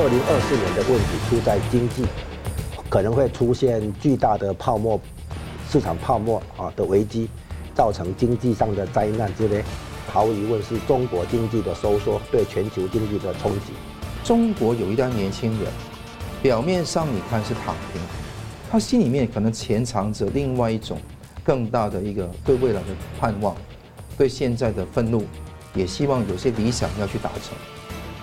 二零二四年的问题出在经济，可能会出现巨大的泡沫，市场泡沫啊的危机，造成经济上的灾难之类，毫无疑问是中国经济的收缩对全球经济的冲击。中国有一代年轻人，表面上你看是躺平，他心里面可能潜藏着另外一种更大的一个对未来的盼望，对现在的愤怒，也希望有些理想要去达成。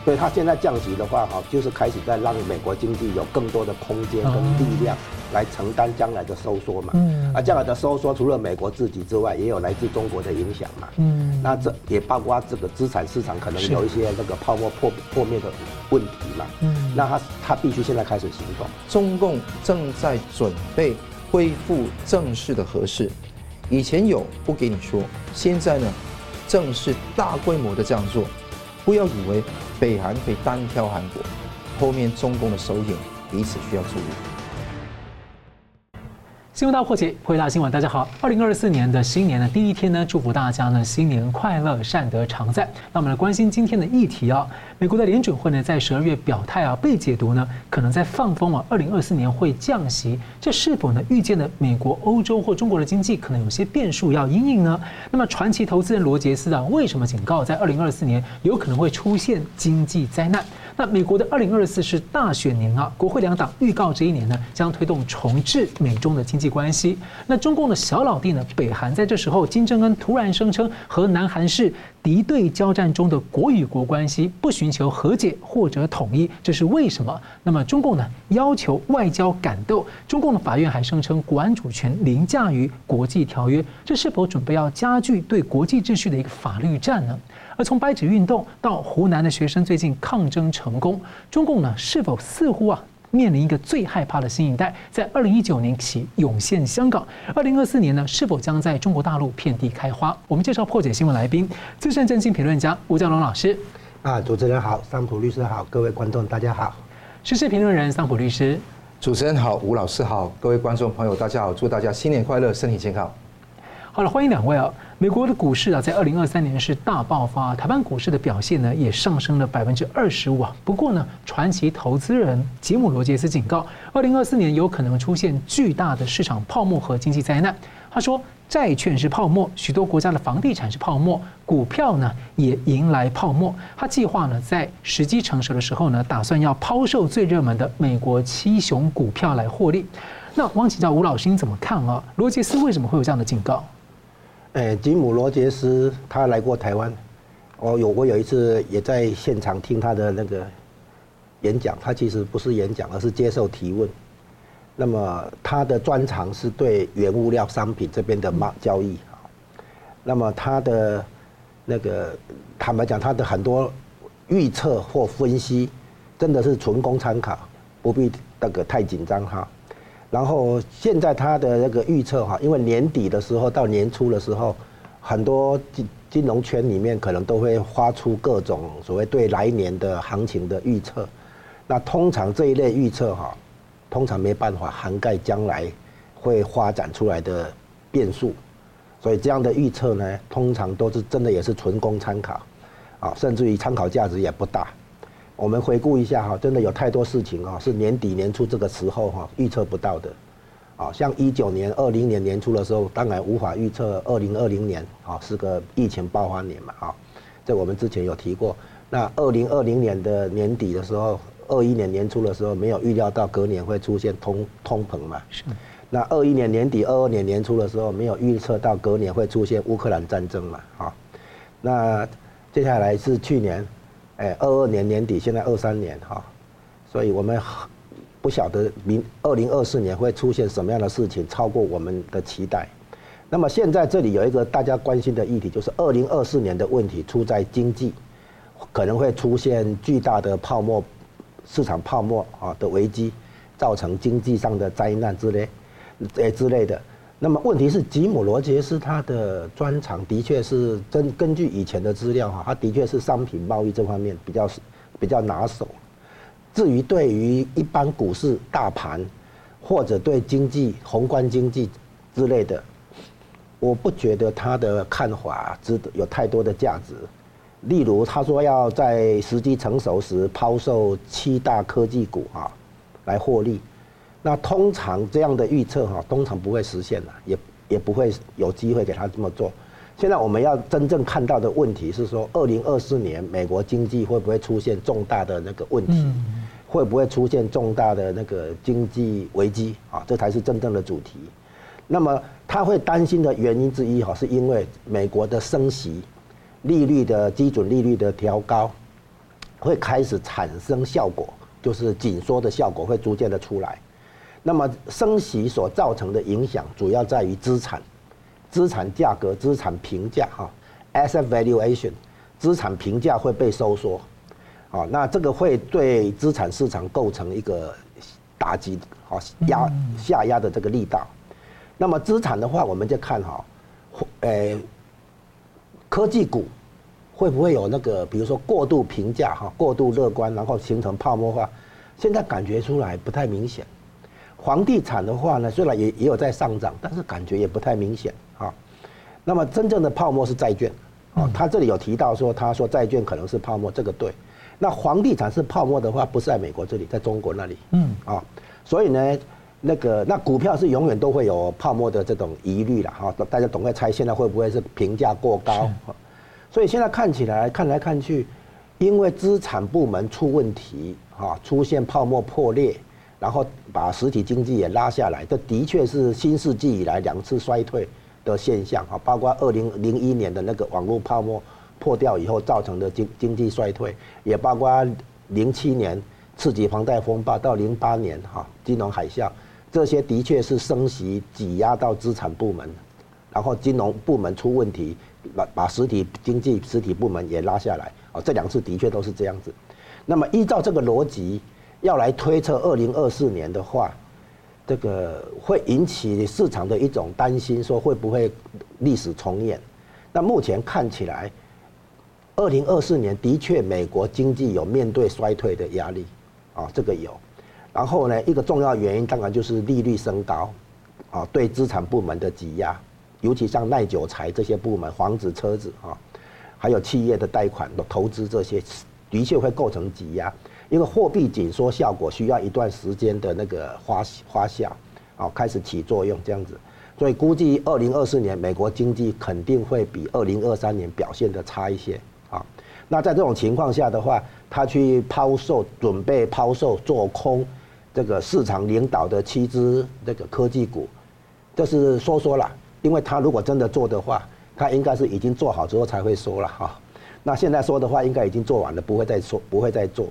所以他现在降息的话，哈，就是开始在让美国经济有更多的空间跟力量来承担将来的收缩嘛。嗯。啊将来的收缩，除了美国自己之外，也有来自中国的影响嘛。嗯。那这也包括这个资产市场可能有一些那个泡沫破破灭的问题嘛。嗯。那他他必须现在开始行动。中共正在准备恢复正式的核试，以前有不给你说，现在呢，正式大规模的这样做。不要以为北韩可以单挑韩国，后面中共的手影彼此需要注意。新闻大破解，回答新闻，大家好。二零二四年的新年的第一天呢，祝福大家呢新年快乐，善德常在。那我们来关心今天的议题啊，美国的联准会呢在十二月表态啊，被解读呢可能在放风啊，二零二四年会降息，这是否呢预见了美国、欧洲或中国的经济可能有些变数要因应呢？那么传奇投资人罗杰斯啊，为什么警告在二零二四年有可能会出现经济灾难？那美国的二零二四是大选年啊，国会两党预告这一年呢将推动重置美中的经济关系。那中共的小老弟呢，北韩在这时候，金正恩突然声称和南韩是敌对交战中的国与国关系，不寻求和解或者统一，这是为什么？那么中共呢要求外交敢斗，中共的法院还声称国安主权凌驾于国际条约，这是否准备要加剧对国际秩序的一个法律战呢？而从白纸运动到湖南的学生最近抗争成功，中共呢是否似乎啊面临一个最害怕的新一代，在二零一九年起涌现香港，二零二四年呢是否将在中国大陆遍地开花？我们介绍破解新闻来宾，资深政经评论家吴教龙老师。啊，主持人好，桑普律师好，各位观众大家好。时事评论人桑普律师，主持人好，吴老师好，各位观众朋友大家好，祝大家新年快乐，身体健康。好了，欢迎两位啊！美国的股市啊，在二零二三年是大爆发，台湾股市的表现呢，也上升了百分之二十五啊。不过呢，传奇投资人吉姆罗杰斯警告，二零二四年有可能出现巨大的市场泡沫和经济灾难。他说，债券是泡沫，许多国家的房地产是泡沫，股票呢也迎来泡沫。他计划呢，在时机成熟的时候呢，打算要抛售最热门的美国七雄股票来获利。那我想请教吴老师，你怎么看啊？罗杰斯为什么会有这样的警告？哎，吉姆·罗杰斯他来过台湾，我有我有一次也在现场听他的那个演讲，他其实不是演讲，而是接受提问。那么他的专长是对原物料商品这边的贸交易啊。那么他的那个坦白讲，他的很多预测或分析真的是纯供参考，不必那个太紧张哈。然后现在他的那个预测哈，因为年底的时候到年初的时候，很多金金融圈里面可能都会发出各种所谓对来年的行情的预测。那通常这一类预测哈，通常没办法涵盖将来会发展出来的变数，所以这样的预测呢，通常都是真的也是纯供参考，啊，甚至于参考价值也不大。我们回顾一下哈，真的有太多事情啊，是年底年初这个时候哈预测不到的，啊，像一九年、二零年年初的时候，当然无法预测二零二零年啊是个疫情爆发年嘛啊，这我们之前有提过。那二零二零年的年底的时候，二一年年初的时候没有预料到隔年会出现通通膨嘛，是。那二一年年底、二二年年初的时候没有预测到隔年会出现乌克兰战争嘛啊，那接下来是去年。哎，二二年年底，现在二三年哈，所以我们不晓得明二零二四年会出现什么样的事情，超过我们的期待。那么现在这里有一个大家关心的议题，就是二零二四年的问题出在经济，可能会出现巨大的泡沫，市场泡沫啊的危机，造成经济上的灾难之类，哎之类的。那么问题是，吉姆·罗杰斯他的专长的确是根根据以前的资料哈，他的确是商品贸易这方面比较比较拿手。至于对于一般股市大盘，或者对经济宏观经济之类的，我不觉得他的看法值得有太多的价值。例如他说要在时机成熟时抛售七大科技股啊，来获利。那通常这样的预测哈，通常不会实现的，也也不会有机会给他这么做。现在我们要真正看到的问题是说，二零二四年美国经济会不会出现重大的那个问题？会不会出现重大的那个经济危机啊？这才是真正的主题。那么他会担心的原因之一哈，是因为美国的升息、利率的基准利率的调高，会开始产生效果，就是紧缩的效果会逐渐的出来。那么升息所造成的影响，主要在于资产。资产价格、资产评价，哈，asset valuation，资产评价会被收缩，啊，那这个会对资产市场构成一个打击，好压下压的这个力道。那么资产的话，我们就看哈，呃，科技股会不会有那个，比如说过度评价，哈，过度乐观，然后形成泡沫化？现在感觉出来不太明显。房地产的话呢，虽然也也有在上涨，但是感觉也不太明显。啊，那么真正的泡沫是债券，啊，他这里有提到说，他说债券可能是泡沫，这个对。那房地产是泡沫的话，不是在美国这里，在中国那里，嗯，啊，所以呢，那个那股票是永远都会有泡沫的这种疑虑了，哈，大家总会猜现在会不会是评价过高？所以现在看起来看来看去，因为资产部门出问题，哈，出现泡沫破裂，然后把实体经济也拉下来，这的确是新世纪以来两次衰退的现象啊，包括二零零一年的那个网络泡沫破掉以后造成的经经济衰退，也包括零七年刺激房贷风暴到零八年哈金融海啸，这些的确是升息挤压到资产部门，然后金融部门出问题，把把实体经济实体部门也拉下来啊，这两次的确都是这样子。那么依照这个逻辑要来推测二零二四年的话。这个会引起市场的一种担心，说会不会历史重演？那目前看起来，二零二四年的确美国经济有面对衰退的压力，啊，这个有。然后呢，一个重要原因当然就是利率升高，啊，对资产部门的挤压，尤其像耐久财这些部门，房子、车子啊，还有企业的贷款的投资这些，的确会构成挤压。因为货币紧缩效果需要一段时间的那个发发酵，啊，开始起作用这样子，所以估计二零二四年美国经济肯定会比二零二三年表现的差一些，啊，那在这种情况下的话，他去抛售，准备抛售做空这个市场领导的七只这个科技股，这是说说了，因为他如果真的做的话，他应该是已经做好之后才会说了哈，那现在说的话应该已经做完了，不会再说，不会再做。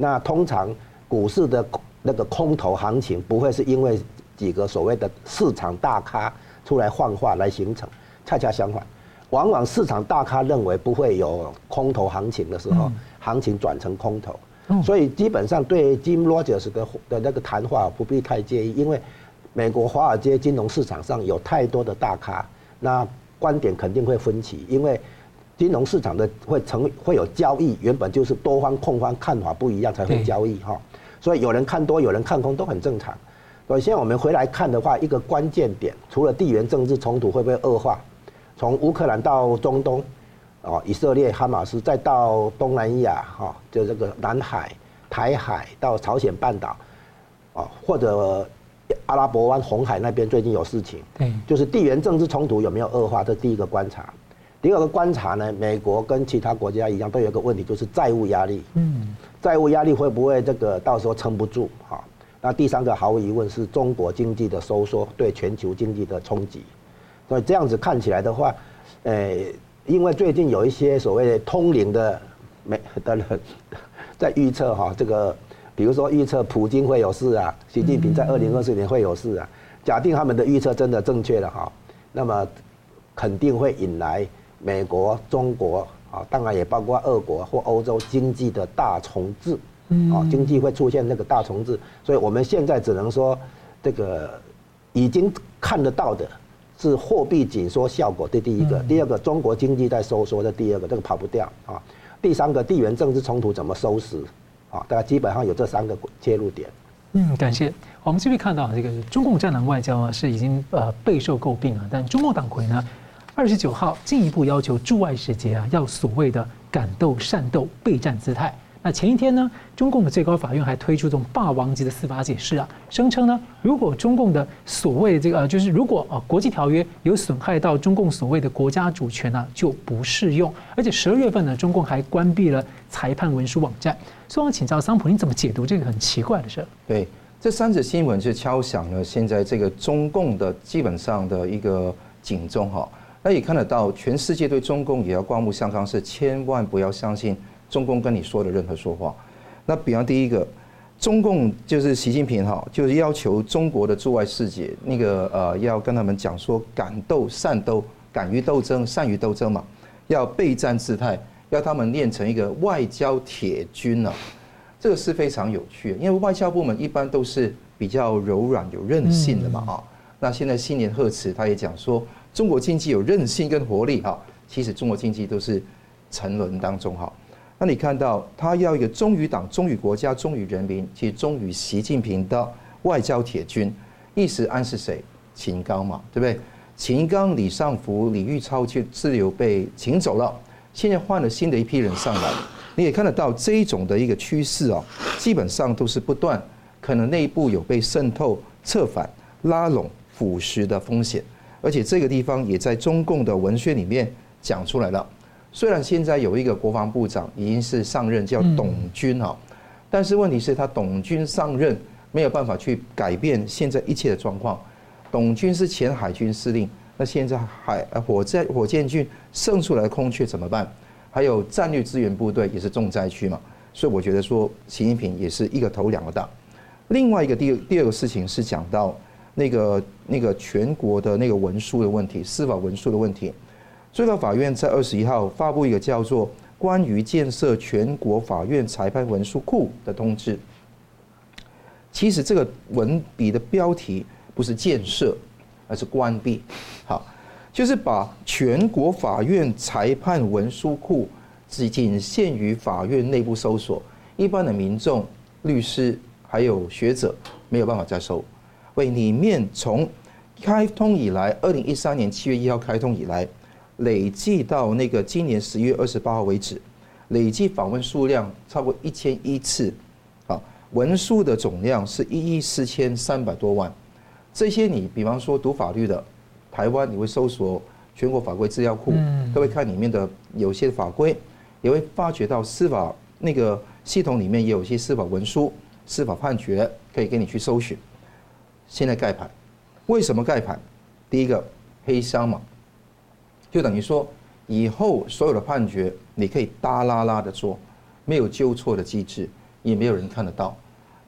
那通常股市的那个空头行情不会是因为几个所谓的市场大咖出来放话来形成，恰恰相反，往往市场大咖认为不会有空头行情的时候，行情转成空头，所以基本上对 Jim Rogers 的的那个谈话不必太介意，因为美国华尔街金融市场上有太多的大咖，那观点肯定会分歧，因为。金融市场的会成会有交易，原本就是多方控方看法不一样才会交易哈，所以有人看多，有人看空都很正常。所以现在我们回来看的话，一个关键点，除了地缘政治冲突会不会恶化，从乌克兰到中东，哦，以色列、哈马斯，再到东南亚哈，就这个南海、台海到朝鲜半岛，哦，或者阿拉伯湾、红海那边最近有事情，对，就是地缘政治冲突有没有恶化，这第一个观察。第二个观察呢，美国跟其他国家一样，都有一个问题，就是债务压力。嗯，债务压力会不会这个到时候撑不住？哈，那第三个毫无疑问是中国经济的收缩对全球经济的冲击。所以这样子看起来的话，呃，因为最近有一些所谓的通灵的美的人在预测哈，这个比如说预测普京会有事啊，习近平在二零二四年会有事啊。假定他们的预测真的正确了哈，那么肯定会引来。美国、中国啊，当然也包括俄国或欧洲经济的大重置，啊，经济会出现那个大重置，所以我们现在只能说，这个已经看得到的是货币紧缩效果，这第一个；第二个，中国经济在收缩，这第二个，这个跑不掉啊；第三个，地缘政治冲突怎么收拾啊？大家基本上有这三个切入点。嗯，感谢。我们这边看到这个中共战狼外交啊，是已经呃备受诟病啊，但中共党魁呢？二十九号进一步要求驻外使节啊，要所谓的敢斗善斗备战姿态。那前一天呢，中共的最高法院还推出这种霸王级的司法解释啊，声称呢，如果中共的所谓这个，就是如果啊国际条约有损害到中共所谓的国家主权呢，就不适用。而且十二月份呢，中共还关闭了裁判文书网站。所以我请教桑普，你怎么解读这个很奇怪的事？对，这三则新闻是敲响了现在这个中共的基本上的一个警钟哈。那也看得到，全世界对中共也要刮目相看，是千万不要相信。中共跟你说的任何说话，那比方第一个，中共就是习近平哈，就是要求中国的驻外使节那个呃，要跟他们讲说，敢斗善斗，敢于斗争，善于斗争嘛，要备战姿态，要他们练成一个外交铁军呢。这个是非常有趣的，因为外交部门一般都是比较柔软、有韧性的嘛哈。那现在新年贺词，他也讲说，中国经济有韧性跟活力哈。其实中国经济都是沉沦当中哈。那你看到他要一个忠于党、忠于国家、忠于人民，其实忠于习近平的外交铁军，意思暗示谁？秦刚嘛，对不对？秦刚、李尚福、李玉超就自由被请走了，现在换了新的一批人上来，你也看得到这一种的一个趋势啊，基本上都是不断，可能内部有被渗透、策反、拉拢、腐蚀的风险，而且这个地方也在中共的文宣里面讲出来了。虽然现在有一个国防部长已经是上任，叫董军哈，但是问题是，他董军上任没有办法去改变现在一切的状况。董军是前海军司令，那现在海火箭火箭军剩出来的空缺怎么办？还有战略资源部队也是重灾区嘛，所以我觉得说，习近平也是一个头两个大。另外一个第第二个事情是讲到那个那个全国的那个文书的问题，司法文书的问题。最高法院在二十一号发布一个叫做《关于建设全国法院裁判文书库》的通知。其实这个文笔的标题不是建设，而是关闭。好，就是把全国法院裁判文书库只仅限于法院内部搜索，一般的民众、律师还有学者没有办法再搜。为里面从开通以来，二零一三年七月一号开通以来。累计到那个今年十一月二十八号为止，累计访问数量超过一千一次，啊，文书的总量是一亿四千三百多万。这些你比方说读法律的，台湾你会搜索全国法规资料库，都会看里面的有些法规，也会发觉到司法那个系统里面也有一些司法文书、司法判决可以给你去搜寻。现在盖牌，为什么盖牌？第一个黑箱嘛。就等于说，以后所有的判决你可以大拉拉的做，没有纠错的机制，也没有人看得到。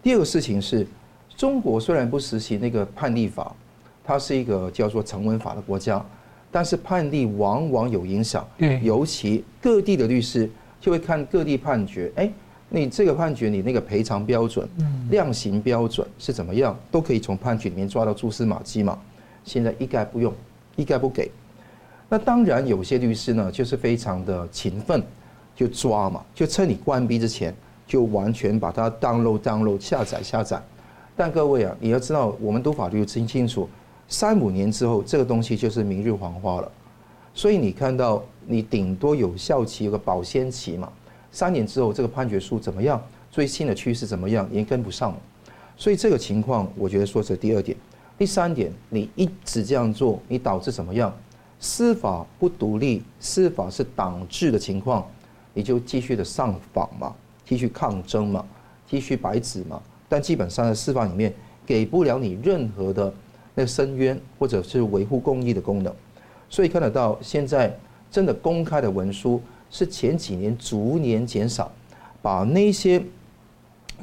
第二个事情是，中国虽然不实行那个判例法，它是一个叫做成文法的国家，但是判例往往有影响。尤其各地的律师就会看各地判决，哎，你这个判决你那个赔偿标准、量刑标准是怎么样，都可以从判决里面抓到蛛丝马迹嘛。现在一概不用，一概不给。那当然，有些律师呢，就是非常的勤奋，就抓嘛，就趁你关闭之前，就完全把它 download download 下载下载。但各位啊，你要知道，我们读法律清清楚，三五年之后，这个东西就是明日黄花了。所以你看到，你顶多有效期有个保鲜期嘛，三年之后这个判决书怎么样，最新的趋势怎么样，已经跟不上了。所以这个情况，我觉得说是第二点。第三点，你一直这样做，你导致怎么样？司法不独立，司法是党治的情况，你就继续的上访嘛，继续抗争嘛，继续白纸嘛。但基本上在司法里面给不了你任何的那个申冤或者是维护公义的功能。所以看得到现在真的公开的文书是前几年逐年减少，把那些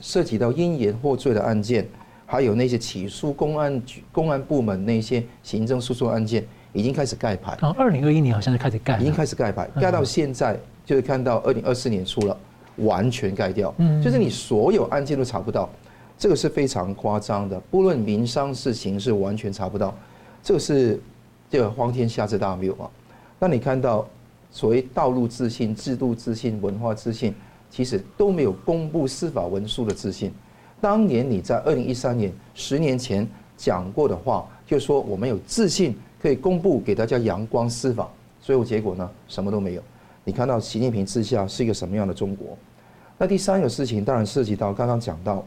涉及到因言获罪的案件，还有那些起诉公安局、公安部门那些行政诉讼案件。已经开始盖牌。哦，二零二一年好像是开始盖，已经开始盖牌，盖到现在就是看到二零二四年初了，完全盖掉。嗯，就是你所有案件都查不到，这个是非常夸张的。不论民商事情是完全查不到，这个是这个荒天下之大谬啊。那你看到所谓道路自信、制度自信、文化自信，其实都没有公布司法文书的自信。当年你在二零一三年十年前讲过的话，就说我们有自信。可以公布给大家阳光司法，最后结果呢，什么都没有。你看到习近平之下是一个什么样的中国？那第三个事情当然涉及到刚刚讲到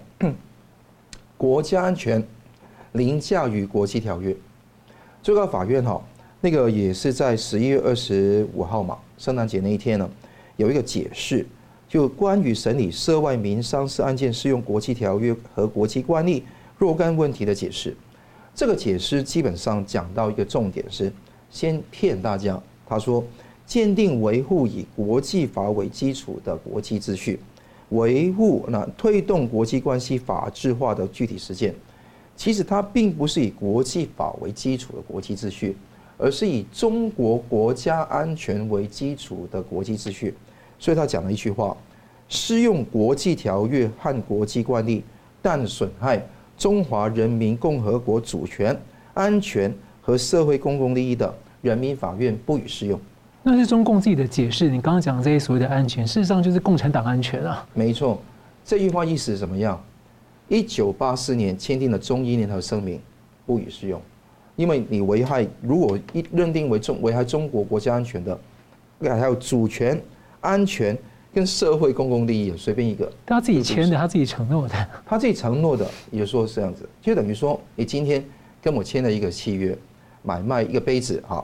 国家安全凌驾于国际条约。最高法院哈，那个也是在十一月二十五号嘛，圣诞节那一天呢，有一个解释，就关于审理涉外民商事案件适用国际条约和国际惯例若干问题的解释。这个解释基本上讲到一个重点是，先骗大家，他说坚定维护以国际法为基础的国际秩序，维护那推动国际关系法治化的具体实践。其实它并不是以国际法为基础的国际秩序，而是以中国国家安全为基础的国际秩序。所以他讲了一句话：适用国际条约和国际惯例，但损害中华人民共和国主权、安全和社会公共利益的，人民法院不予适用。那是中共自己的解释。你刚刚讲的这些所谓的安全，事实上就是共产党安全啊。没错，这句话意思是怎么样？一九八四年签订的中英联合声明不予适用，因为你危害，如果一认定为中危害中国国家安全的，还有主权、安全跟社会公共利益，随便一个，他自己签的，他自己承诺的，他自己承诺的，也说是这样子，就等于说你今天跟我签了一个契约，买卖一个杯子，哈，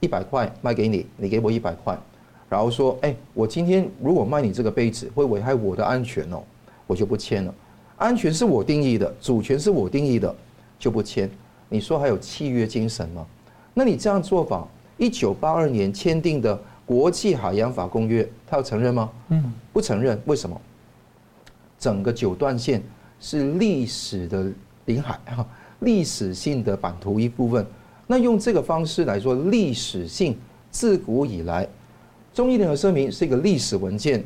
一百块卖给你，你给我一百块，然后说，哎，我今天如果卖你这个杯子会危害我的安全哦，我就不签了。安全是我定义的，主权是我定义的，就不签。你说还有契约精神吗？那你这样做法，一九八二年签订的国际海洋法公约，他要承认吗？嗯，不承认。为什么？整个九段线是历史的领海哈，历史性的版图一部分。那用这个方式来说，历史性自古以来，中伊联合声明是一个历史文件。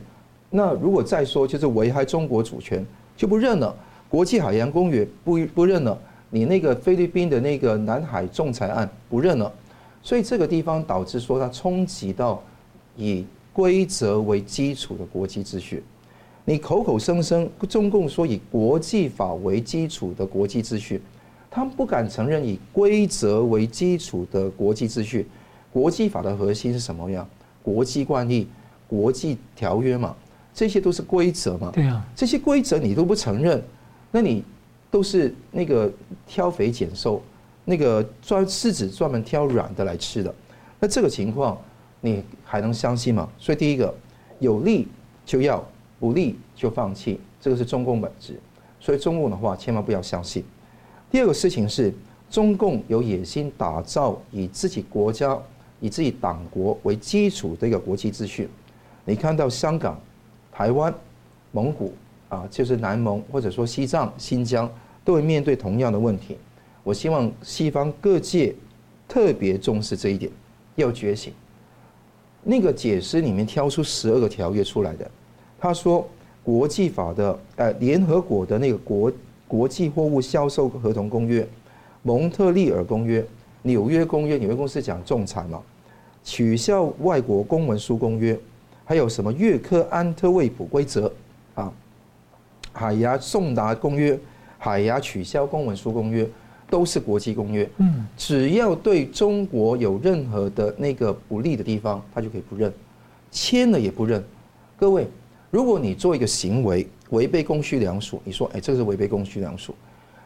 那如果再说，就是危害中国主权。就不认了，国际海洋公约不不认了，你那个菲律宾的那个南海仲裁案不认了，所以这个地方导致说它冲击到以规则为基础的国际秩序。你口口声声中共说以国际法为基础的国际秩序，他们不敢承认以规则为基础的国际秩序。国际法的核心是什么呀？国际惯例、国际条约嘛。这些都是规则嘛？对啊，这些规则你都不承认，那你都是那个挑肥拣瘦，那个专狮子专门挑软的来吃的。那这个情况你还能相信吗？所以第一个，有利就要，不利就放弃，这个是中共本质。所以中共的话千万不要相信。第二个事情是，中共有野心打造以自己国家、以自己党国为基础的一个国际秩序。你看到香港。台湾、蒙古啊，就是南蒙或者说西藏、新疆，都会面对同样的问题。我希望西方各界特别重视这一点，要觉醒。那个解释里面挑出十二个条约出来的，他说国际法的呃联合国的那个国国际货物销售合同公约、蒙特利尔公约、纽约公约，纽约公司讲仲裁嘛，取消外国公文书公约。还有什么约克安特卫普规则？海牙送达公约、海牙取消公文书公约，都是国际公约。嗯，只要对中国有任何的那个不利的地方，他就可以不认，签了也不认。各位，如果你做一个行为违背公序良俗，你说，哎，这是违背公序良俗，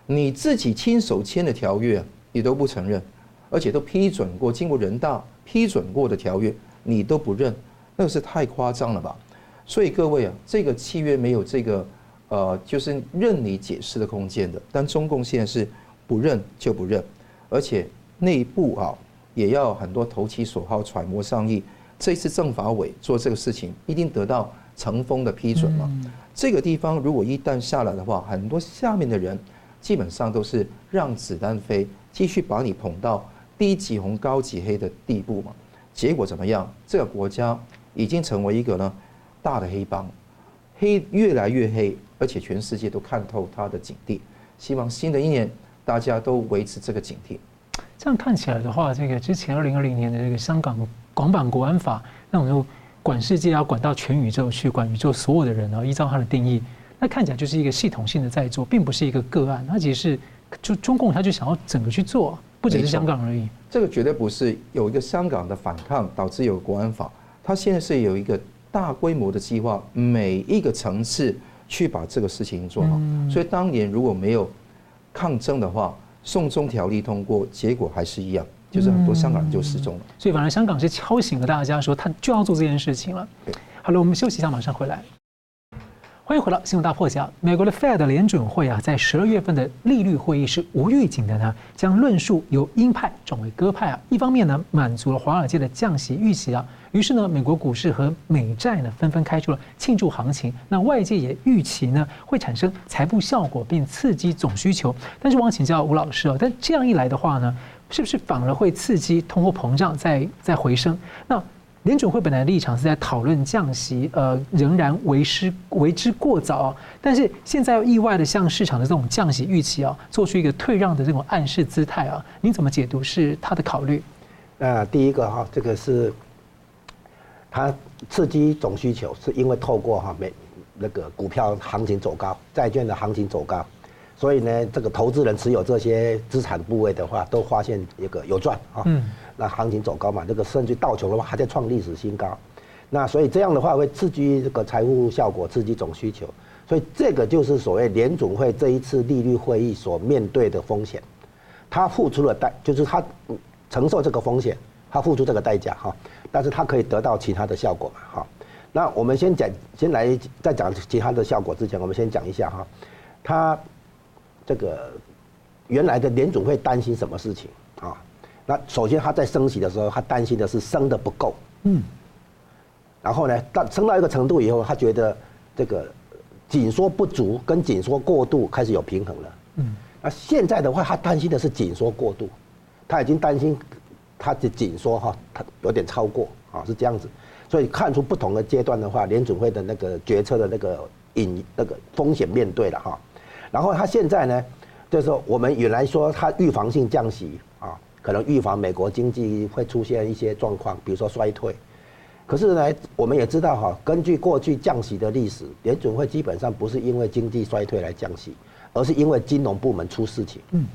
你自己亲手签的条约你都不承认，而且都批准过、经过人大批准过的条约，你都不认。那个是太夸张了吧，所以各位啊，这个契约没有这个呃，就是任你解释的空间的。但中共现在是不认就不认，而且内部啊也要很多投其所好、揣摩上意。这次政法委做这个事情，一定得到成峰的批准嘛。这个地方如果一旦下来的话，很多下面的人基本上都是让子弹飞，继续把你捧到低级红高级黑的地步嘛。结果怎么样？这个国家。已经成为一个呢大的黑帮，黑越来越黑，而且全世界都看透他的警惕。希望新的一年大家都维持这个警惕。这样看起来的话，这个之前二零二零年的这个香港港版国安法，那种就管世界要管到全宇宙去，管宇宙所有的人啊，依照他的定义，那看起来就是一个系统性的在做，并不是一个个案。它其实是就中共他就想要整个去做，不只是香港而已。这个绝对不是有一个香港的反抗导致有国安法。他现在是有一个大规模的计划，每一个层次去把这个事情做好。所以当年如果没有抗争的话，送中条例通过，结果还是一样，就是很多香港人就失踪了。所以反而香港是敲醒了大家，说他就要做这件事情了。好了，我们休息一下，马上回来。欢迎回到新闻大破解。美国的 Fed 联准会啊，在十二月份的利率会议是无预警的呢，将论述由鹰派转为鸽派啊。一方面呢，满足了华尔街的降息预期啊，于是呢，美国股市和美债呢纷纷开出了庆祝行情。那外界也预期呢，会产生财富效果，并刺激总需求。但是我想请教吴老师哦，但这样一来的话呢，是不是反而会刺激通货膨胀再再回升？那？联准会本来的立场是在讨论降息，呃，仍然为时为之过早。但是现在又意外的向市场的这种降息预期啊，做出一个退让的这种暗示姿态啊，您怎么解读是他的考虑？那第一个哈，这个是它刺激总需求，是因为透过哈美那个股票行情走高，债券的行情走高，所以呢，这个投资人持有这些资产部位的话，都发现一个有赚啊。嗯。那行情走高嘛，这个甚至道琼的话还在创历史新高，那所以这样的话会刺激这个财务效果，刺激总需求，所以这个就是所谓联总会这一次利率会议所面对的风险，他付出了代，就是他承受这个风险，他付出这个代价哈，但是他可以得到其他的效果嘛哈。那我们先讲，先来在讲其他的效果之前，我们先讲一下哈，他这个原来的联总会担心什么事情啊？那首先他在升息的时候，他担心的是升的不够，嗯，然后呢，到升到一个程度以后，他觉得这个紧缩不足跟紧缩过度开始有平衡了，嗯，那现在的话，他担心的是紧缩过度，他已经担心他的紧缩哈，他有点超过啊，是这样子，所以看出不同的阶段的话，联准会的那个决策的那个隐那个风险面对了哈，然后他现在呢，就是说我们原来说他预防性降息啊。可能预防美国经济会出现一些状况，比如说衰退。可是呢，我们也知道哈，根据过去降息的历史，联准会基本上不是因为经济衰退来降息，而是因为金融部门出事情。嗯，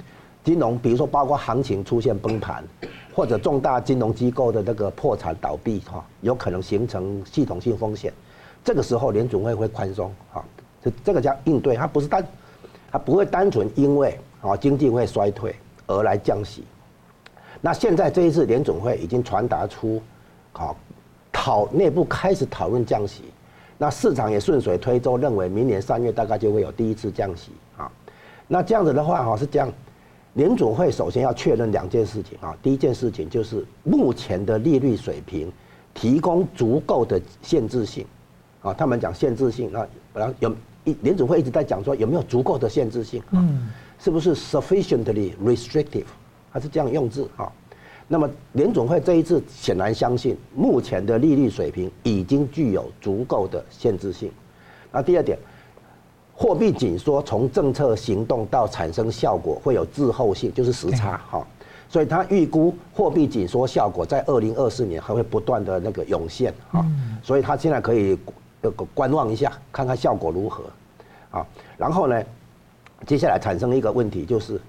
金融比如说包括行情出现崩盘，或者重大金融机构的那个破产倒闭哈，有可能形成系统性风险。这个时候联准会会宽松哈，这这个叫应对，它不是单，它不会单纯因为啊经济会衰退而来降息。那现在这一次联准会已经传达出，好，讨内部开始讨论降息，那市场也顺水推舟，认为明年三月大概就会有第一次降息啊。那这样子的话哈是这样，联总会首先要确认两件事情啊，第一件事情就是目前的利率水平提供足够的限制性，啊，他们讲限制性，那然后有一联总会一直在讲说有没有足够的限制性，嗯，是不是 sufficiently restrictive？还是这样用字啊？那么联总会这一次显然相信，目前的利率水平已经具有足够的限制性。那第二点，货币紧缩从政策行动到产生效果会有滞后性，就是时差哈。所以他预估货币紧缩效果在二零二四年还会不断的那个涌现哈。所以他现在可以观望一下，看看效果如何啊。然后呢，接下来产生一个问题就是。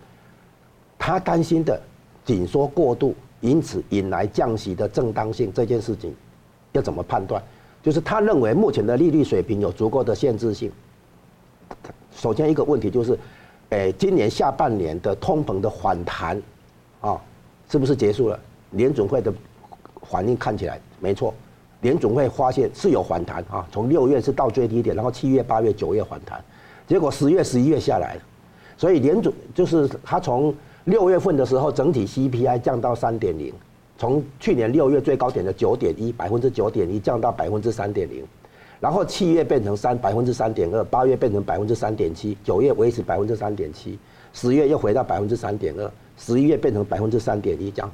他担心的紧缩过度，因此引来降息的正当性这件事情，要怎么判断？就是他认为目前的利率水平有足够的限制性。首先一个问题就是，诶，今年下半年的通膨的反弹，啊，是不是结束了？联准会的反应看起来没错，联准会发现是有反弹啊，从六月是到最低点，然后七月、八月、九月反弹，结果十月、十一月下来了，所以联准就是他从。六月份的时候，整体 CPI 降到三点零，从去年六月最高点的九点一，百分之九点一降到百分之三点零，然后七月变成三百分之三点二，八月变成百分之三点七，九月维持百分之三点七，十月又回到百分之三点二，十一月变成百分之三点一，这样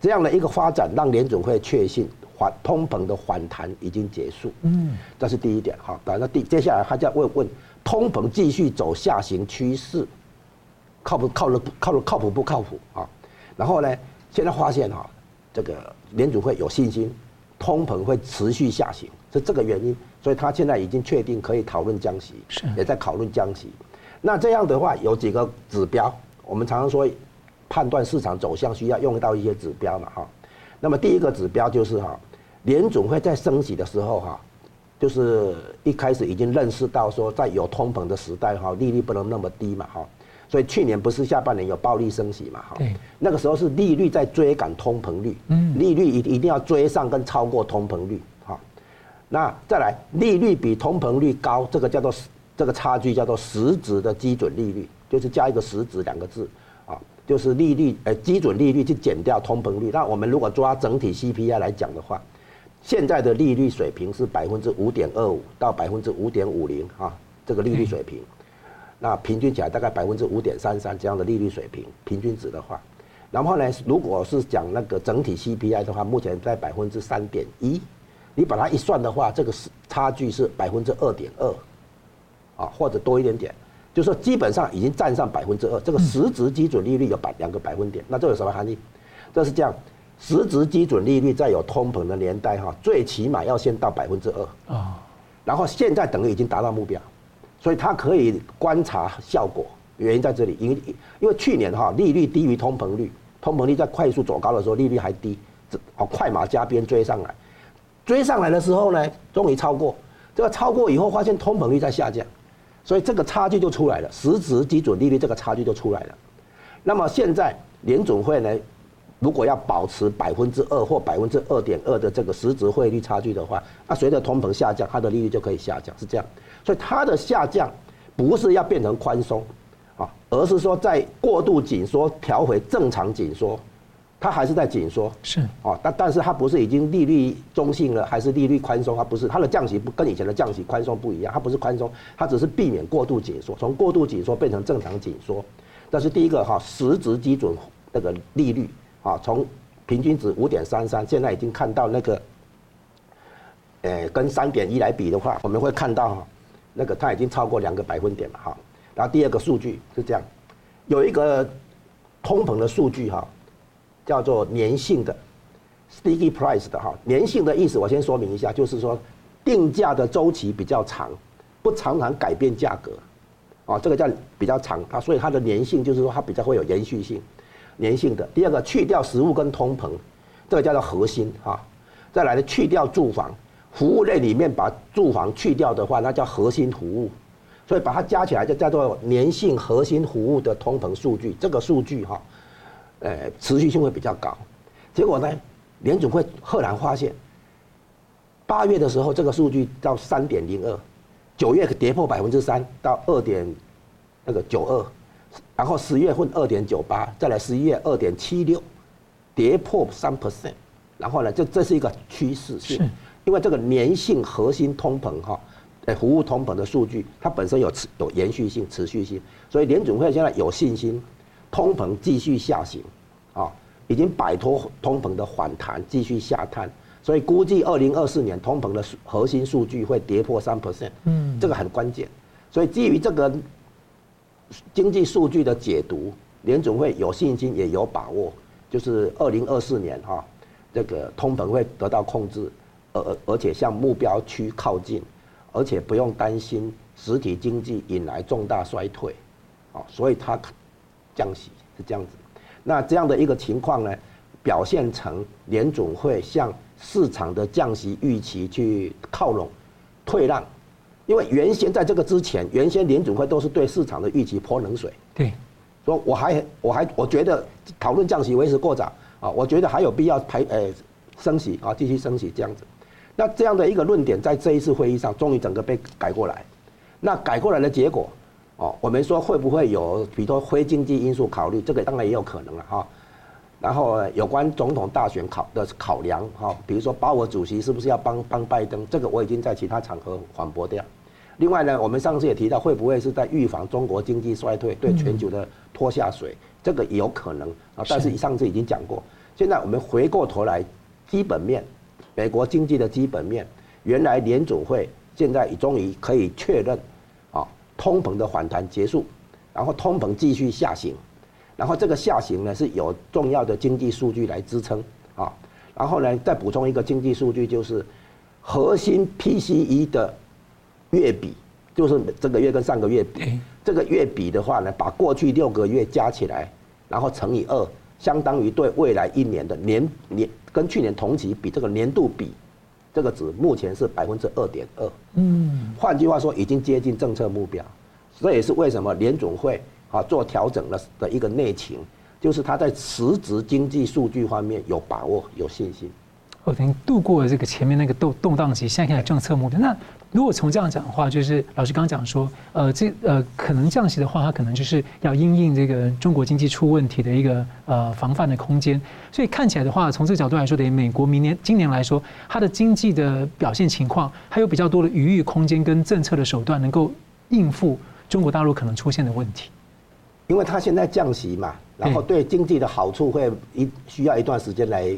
这样的一个发展，让联准会确信反通膨的反弹已经结束。嗯，这是第一点哈。那第接下来他就要问问通膨继续走下行趋势。靠不靠得？靠得靠谱不靠谱啊？然后呢？现在发现哈，这个联准会有信心，通膨会持续下行，是这个原因，所以他现在已经确定可以讨论降息，是。也在讨论降息。那这样的话，有几个指标，我们常常说判断市场走向需要用到一些指标嘛哈。那么第一个指标就是哈，联总会在升息的时候哈，就是一开始已经认识到说，在有通膨的时代哈，利率不能那么低嘛哈，所以去年不是下半年有暴力升息嘛哈，那个时候是利率在追赶通膨率，利率一一定要追上跟超过通膨率。哈，那再来利率比通膨率高，这个叫做这个差距叫做实质的基准利率，就是加一个实质两个字啊。就是利率，呃，基准利率去减掉通膨率。那我们如果抓整体 CPI 来讲的话，现在的利率水平是百分之五点二五到百分之五点五零啊，这个利率水平。那平均起来大概百分之五点三三这样的利率水平，平均值的话，然后呢，如果是讲那个整体 CPI 的话，目前在百分之三点一，你把它一算的话，这个是差距是百分之二点二，啊，或者多一点点。就是说，基本上已经占上百分之二，这个实质基准利率有百两个百分点，那这有什么含义？这是这样，实质基准利率在有通膨的年代哈，最起码要先到百分之二啊，然后现在等于已经达到目标，所以它可以观察效果，原因在这里，因为因为去年哈利率低于通膨率，通膨率在快速走高的时候利率还低，这哦快马加鞭追上来，追上来的时候呢，终于超过，这个超过以后发现通膨率在下降。所以这个差距就出来了，实质基准利率这个差距就出来了。那么现在联准会呢，如果要保持百分之二或百分之二点二的这个实质汇率差距的话，那随着通膨下降，它的利率就可以下降，是这样。所以它的下降不是要变成宽松啊，而是说在过度紧缩调回正常紧缩。它还是在紧缩，是哦，但但是它不是已经利率中性了，还是利率宽松？它不是，它的降息不跟以前的降息宽松不一样，它不是宽松，它只是避免过度紧缩，从过度紧缩变成正常紧缩。但是第一个哈，实质基准那个利率啊，从平均值五点三三，现在已经看到那个，呃，跟三点一来比的话，我们会看到哈那个它已经超过两个百分点了哈。然后第二个数据是这样，有一个通膨的数据哈。叫做粘性的 sticky price 的哈，粘性的意思我先说明一下，就是说定价的周期比较长，不常常改变价格，啊，这个叫比较长啊，所以它的粘性就是说它比较会有延续性，粘性的。第二个去掉食物跟通膨，这个叫做核心哈，再来呢去掉住房服务类里面把住房去掉的话，那叫核心服务，所以把它加起来就叫做粘性核心服务的通膨数据，这个数据哈。呃，持续性会比较高，结果呢，联总会赫然发现，八月的时候这个数据到三点零二，九月跌破百分之三到二点那个九二，然后十月份二点九八，再来十一月二点七六，跌破三 percent，然后呢，这这是一个趋势性，因为这个粘性核心通膨哈，呃，服务通膨的数据它本身有持有延续性、持续性，所以联准会现在有信心。通膨继续下行，啊，已经摆脱通膨的反弹，继续下探，所以估计二零二四年通膨的核心数据会跌破三 percent，嗯，这个很关键。所以基于这个经济数据的解读，联准会有信心也有把握，就是二零二四年哈，这个通膨会得到控制，而而且向目标区靠近，而且不用担心实体经济引来重大衰退，啊，所以它。降息是这样子，那这样的一个情况呢，表现成联总会向市场的降息预期去靠拢、退让，因为原先在这个之前，原先联总会都是对市场的预期泼冷水，对，说我还我还我觉得讨论降息为时过早啊，我觉得还有必要排呃升息啊，继续升息这样子，那这样的一个论点在这一次会议上终于整个被改过来，那改过来的结果。哦，我们说会不会有，比如说非经济因素考虑，这个当然也有可能了哈。然后有关总统大选考的考量哈，比如说鲍尔主席是不是要帮帮拜登，这个我已经在其他场合反驳掉。另外呢，我们上次也提到，会不会是在预防中国经济衰退对全球的拖下水，这个有可能啊。但是上次已经讲过，现在我们回过头来，基本面，美国经济的基本面，原来联准会现在终于可以确认。通膨的反弹结束，然后通膨继续下行，然后这个下行呢是有重要的经济数据来支撑啊，然后呢再补充一个经济数据，就是核心 PCE 的月比，就是这个月跟上个月比，这个月比的话呢，把过去六个月加起来，然后乘以二，相当于对未来一年的年年跟去年同期比这个年度比这个值目前是百分之二点二。嗯，换句话说，已经接近政策目标。这也是为什么联总会啊做调整的的一个内情，就是他在实质经济数据方面有把握、有信心。我等于度过了这个前面那个动动荡期，现在看政策目标。那如果从这样讲的话，就是老师刚刚讲说，呃，这呃可能降息的话，它可能就是要因应这个中国经济出问题的一个呃防范的空间。所以看起来的话，从这个角度来说，等于美国明年今年来说，它的经济的表现情况还有比较多的余裕空间跟政策的手段，能够应付中国大陆可能出现的问题。因为它现在降息嘛，然后对经济的好处会一需要一段时间来。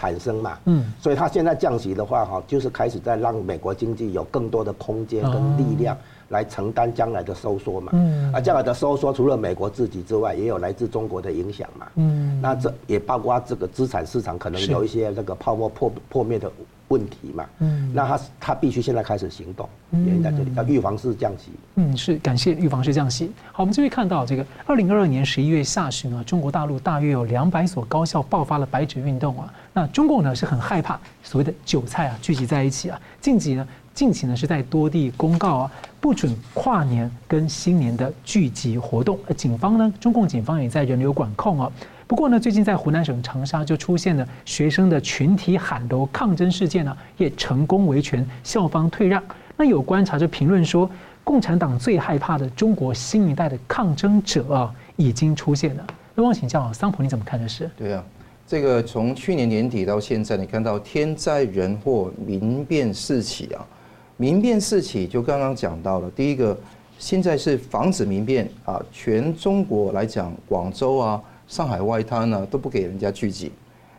产生嘛，嗯，所以他现在降息的话，哈，就是开始在让美国经济有更多的空间跟力量来承担将来的收缩嘛，嗯，啊将来的收缩除了美国自己之外，也有来自中国的影响嘛，嗯，那这也包括这个资产市场可能有一些那个泡沫破破灭的。问题嘛，嗯，那他他必须现在开始行动，原因在这里，要预防式降息。嗯，是感谢预防式降息。好，我们这边看到这个二零二二年十一月下旬啊，中国大陆大约有两百所高校爆发了白纸运动啊。那中共呢是很害怕所谓的韭菜啊聚集在一起啊，近期呢近期呢是在多地公告啊，不准跨年跟新年的聚集活动。而警方呢，中共警方也在人流管控啊。不过呢，最近在湖南省长沙就出现了学生的群体喊楼抗争事件呢，也成功维权，校方退让。那有观察就评论说，共产党最害怕的中国新一代的抗争者啊，已经出现了。那我请教桑普，你怎么看这事？对啊，这个从去年年底到现在，你看到天灾人祸、民变四起啊，民变四起就刚刚讲到了，第一个现在是防止民变啊，全中国来讲，广州啊。上海外滩呢都不给人家聚集，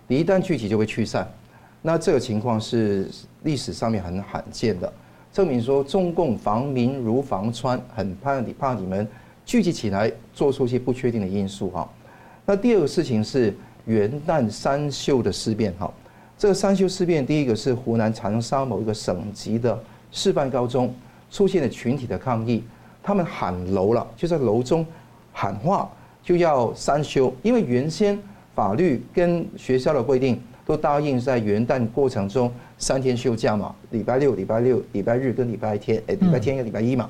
你一旦聚集就会驱散，那这个情况是历史上面很罕见的，证明说中共防民如防川，很怕你怕你们聚集起来做出一些不确定的因素哈。那第二个事情是元旦三休的事变哈，这个三休事变第一个是湖南长沙某一个省级的示范高中出现了群体的抗议，他们喊楼了，就在楼中喊话。就要三休，因为原先法律跟学校的规定都答应在元旦过程中三天休假嘛，礼拜六、礼拜六、礼拜日跟礼拜天，哎，礼拜天跟礼拜一嘛。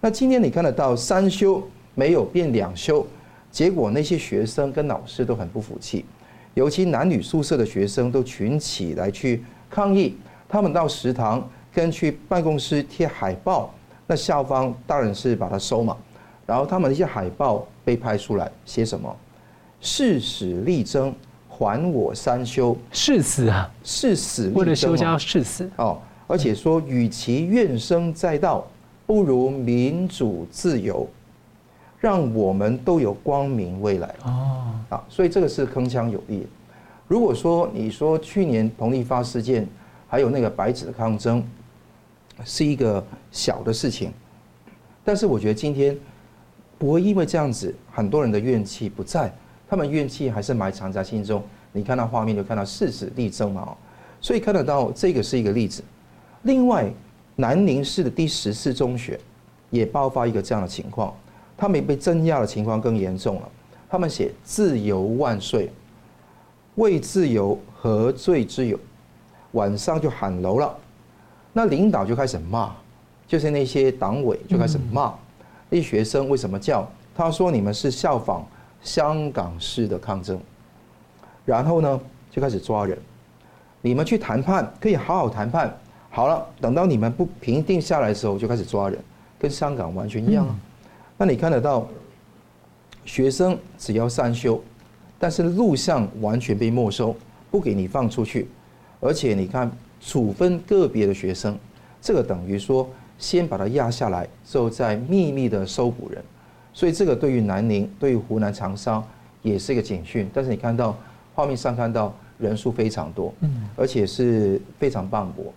那今天你看得到三休没有变两休，结果那些学生跟老师都很不服气，尤其男女宿舍的学生都群起来去抗议，他们到食堂跟去办公室贴海报，那校方当然是把它收嘛。然后他们那些海报被拍出来，写什么？誓死力争，还我三休。誓死啊！誓死，为了休假要誓死哦。而且说，与其怨声载道，不如民主自由，让我们都有光明未来。哦，啊，所以这个是铿锵有力。如果说你说去年彭丽发事件，还有那个白纸的抗争，是一个小的事情，但是我觉得今天。不会因为这样子，很多人的怨气不在，他们怨气还是埋藏在心中。你看到画面就看到誓死力争嘛，所以看得到这个是一个例子。另外，南宁市的第十四中学也爆发一个这样的情况，他们被镇压的情况更严重了。他们写“自由万岁”，为自由何罪之有？晚上就喊楼了，那领导就开始骂，就是那些党委就开始骂。那些学生为什么叫？他说：“你们是效仿香港式的抗争。”然后呢，就开始抓人。你们去谈判可以好好谈判，好了，等到你们不平定下来的时候，就开始抓人，跟香港完全一样啊。那你看得到，学生只要三修，但是录像完全被没收，不给你放出去，而且你看处分个别的学生，这个等于说。先把他压下来，之后再秘密的搜捕人，所以这个对于南宁、对于湖南长沙也是一个警讯。但是你看到画面上看到人数非常多，嗯，而且是非常磅礴。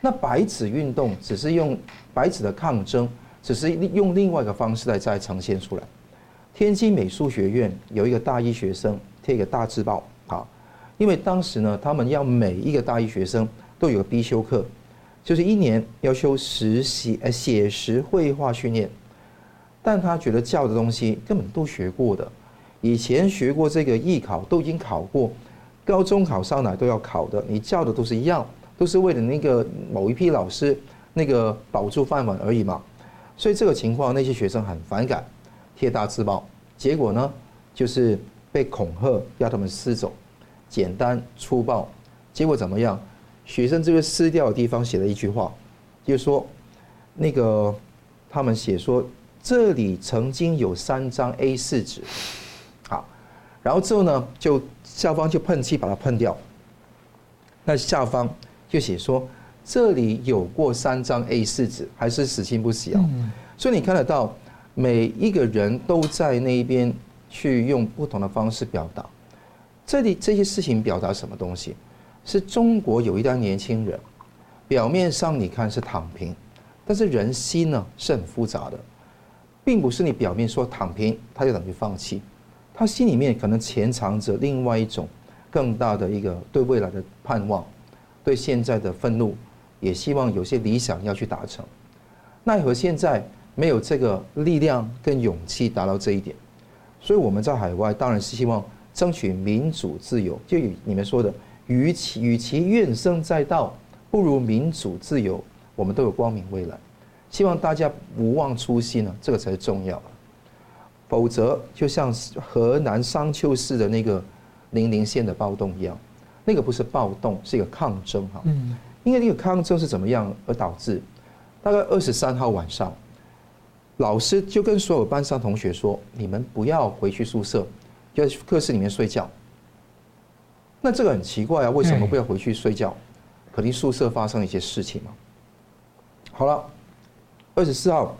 那白纸运动只是用白纸的抗争，只是用另外一个方式来再呈现出来。天津美术学院有一个大一学生贴一个大字报啊，因为当时呢，他们要每一个大一学生都有必修课。就是一年要修实习呃写实绘画训练，但他觉得教的东西根本都学过的，以前学过这个艺考都已经考过，高中考上来都要考的，你教的都是一样，都是为了那个某一批老师那个保住饭碗而已嘛。所以这个情况，那些学生很反感，贴大字报，结果呢，就是被恐吓，要他们撕走，简单粗暴。结果怎么样？学生这个撕掉的地方写了一句话，就是说，那个他们写说，这里曾经有三张 A 四纸，好，然后之后呢，就校方就喷漆把它喷掉。那下方就写说，这里有过三张 A 四纸，还是死心不息啊。所以你看得到，每一个人都在那一边去用不同的方式表达。这里这些事情表达什么东西？是中国有一代年轻人，表面上你看是躺平，但是人心呢是很复杂的，并不是你表面说躺平，他就等于放弃，他心里面可能潜藏着另外一种更大的一个对未来的盼望，对现在的愤怒，也希望有些理想要去达成，奈何现在没有这个力量跟勇气达到这一点，所以我们在海外当然是希望争取民主自由，就与你们说的。与其与其怨声载道，不如民主自由，我们都有光明未来。希望大家不忘初心呢，这个才是重要的。否则，就像河南商丘市的那个零陵县的暴动一样，那个不是暴动，是一个抗争哈。嗯。因为那个抗争是怎么样而导致？大概二十三号晚上，老师就跟所有班上同学说：“你们不要回去宿舍，就在课室里面睡觉。”那这个很奇怪啊，为什么不要回去睡觉？肯定宿舍发生了一些事情嘛。好了，二十四号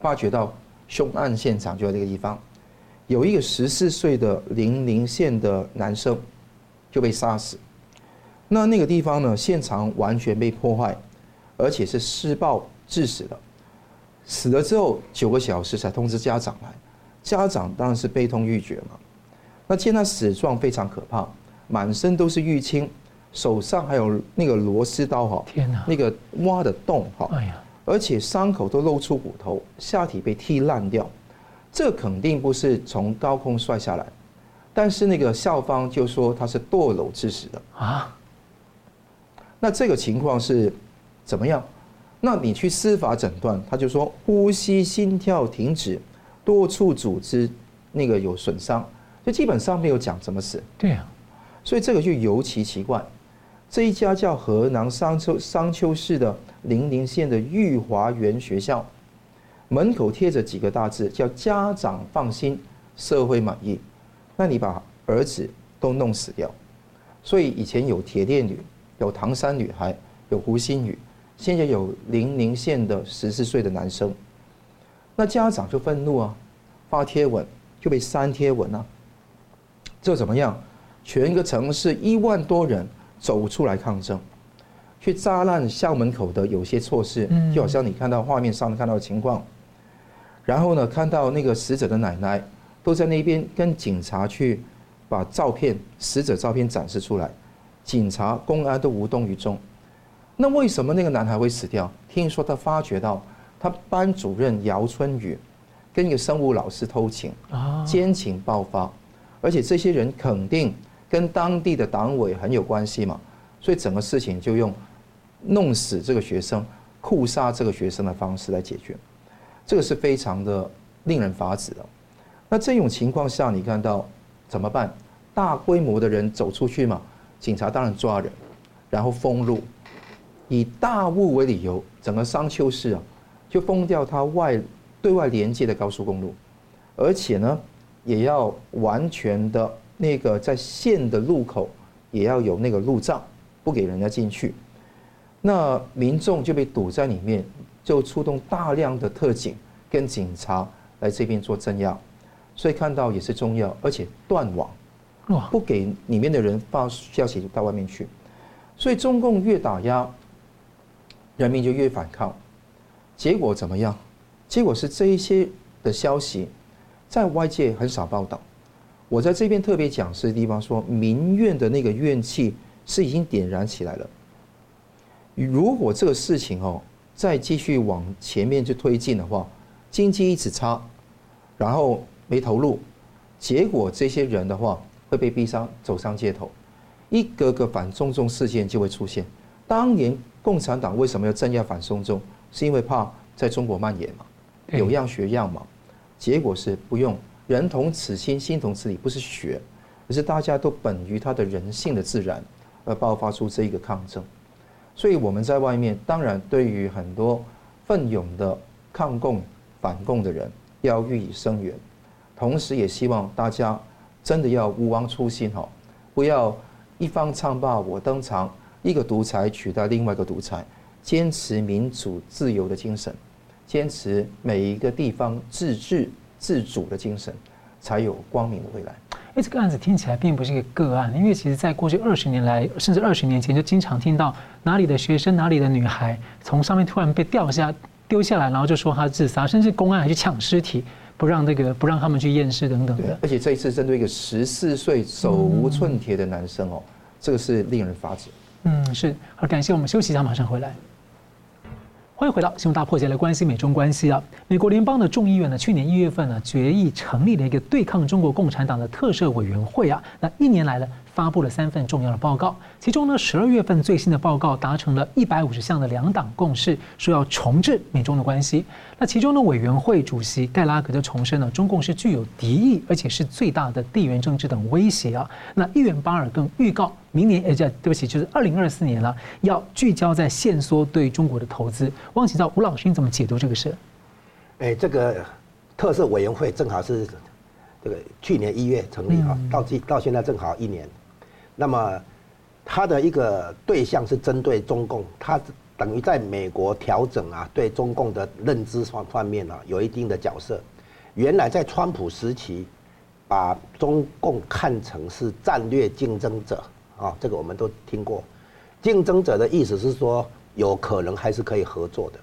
发觉到凶案现场就在这个地方，有一个十四岁的零陵县的男生就被杀死。那那个地方呢，现场完全被破坏，而且是施暴致死的。死了之后九个小时才通知家长来，家长当然是悲痛欲绝嘛。那见他死状非常可怕。满身都是淤青，手上还有那个螺丝刀哈，天哪，那个挖的洞哈，哎呀，而且伤口都露出骨头，下体被踢烂掉，这肯定不是从高空摔下来，但是那个校方就说他是堕楼致死的啊，那这个情况是怎么样？那你去司法诊断，他就说呼吸、心跳停止，多处组织那个有损伤，就基本上没有讲怎么死。对啊。所以这个就尤其奇怪，这一家叫河南商丘商丘市的零陵县的裕华园学校，门口贴着几个大字，叫“家长放心，社会满意”。那你把儿子都弄死掉，所以以前有铁链女，有唐山女孩，有胡鑫宇，现在有零陵县的十四岁的男生，那家长就愤怒啊，发贴文就被删贴文啊，这怎么样？全一个城市一万多人走出来抗争，去砸烂校门口的有些措施，就好像你看到画面上面看到的情况。然后呢，看到那个死者的奶奶都在那边跟警察去把照片、死者照片展示出来，警察、公安都无动于衷。那为什么那个男孩会死掉？听说他发觉到他班主任姚春雨跟一个生物老师偷情，奸情爆发，而且这些人肯定。跟当地的党委很有关系嘛，所以整个事情就用弄死这个学生、酷杀这个学生的方式来解决，这个是非常的令人发指的。那这种情况下，你看到怎么办？大规模的人走出去嘛，警察当然抓人，然后封路，以大雾为理由，整个商丘市啊就封掉它外对外连接的高速公路，而且呢也要完全的。那个在县的路口也要有那个路障，不给人家进去。那民众就被堵在里面，就出动大量的特警跟警察来这边做镇压。所以看到也是重要，而且断网，不给里面的人发消息到外面去。所以中共越打压，人民就越反抗。结果怎么样？结果是这一些的消息在外界很少报道。我在这边特别讲述的地方说，民怨的那个怨气是已经点燃起来了。如果这个事情哦再继续往前面去推进的话，经济一直差，然后没投入，结果这些人的话会被逼上走上街头，一个个反送中事件就会出现。当年共产党为什么要镇压反送中？是因为怕在中国蔓延嘛，有样学样嘛。结果是不用人同此心，心同此理，不是学，而是大家都本于他的人性的自然而爆发出这一个抗争。所以我们在外面，当然对于很多奋勇的抗共反共的人，要予以声援，同时也希望大家真的要勿忘初心哈，不要一方唱罢我登场，一个独裁取代另外一个独裁，坚持民主自由的精神，坚持每一个地方自治自主的精神，才有光明的未来。哎，这个案子听起来并不是一个个案，因为其实在过去二十年来，甚至二十年前，就经常听到哪里的学生、哪里的女孩从上面突然被掉下丢下来，然后就说他自杀，甚至公安还去抢尸体，不让那个不让他们去验尸等等的。而且这一次针对一个十四岁手无寸铁的男生哦，这个是令人发指。嗯，是。好，感谢我们休息一下，马上回来。欢迎回到新闻大破解，来关心美中关系啊。美国联邦的众议院呢，去年一月份呢，决议成立了一个对抗中国共产党的特设委员会啊。那一年来呢，发布了三份重要的报告，其中呢，十二月份最新的报告达成了一百五十项的两党共识，说要重置美中的关系。那其中呢，委员会主席盖拉格就重申了，中共是具有敌意，而且是最大的地缘政治等威胁啊。那议员巴尔更预告，明年呃，对不起，就是二零二四年了，要聚焦在限缩对中国的投资。汪请教吴老师，你怎么解读这个事？哎，这个特色委员会正好是这个去年一月成立哈，到今到现在正好一年。那么，他的一个对象是针对中共，他等于在美国调整啊，对中共的认知方方面啊，有一定的角色。原来在川普时期，把中共看成是战略竞争者啊，这个我们都听过。竞争者的意思是说，有可能还是可以合作的。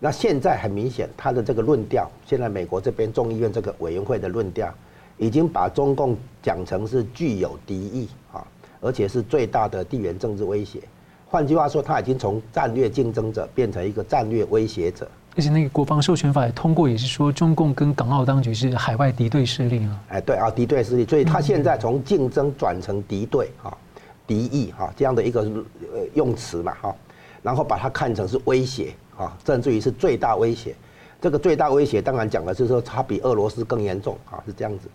那现在很明显，他的这个论调，现在美国这边众议院这个委员会的论调。已经把中共讲成是具有敌意啊，而且是最大的地缘政治威胁。换句话说，他已经从战略竞争者变成一个战略威胁者。而且那个国防授权法也通过，也是说中共跟港澳当局是海外敌对势力啊。哎，对啊，敌对势力，所以他现在从竞争转成敌对啊，敌意哈这样的一个呃用词嘛哈，然后把它看成是威胁啊，甚至于是最大威胁。这个最大威胁当然讲的是说，它比俄罗斯更严重啊，是这样子。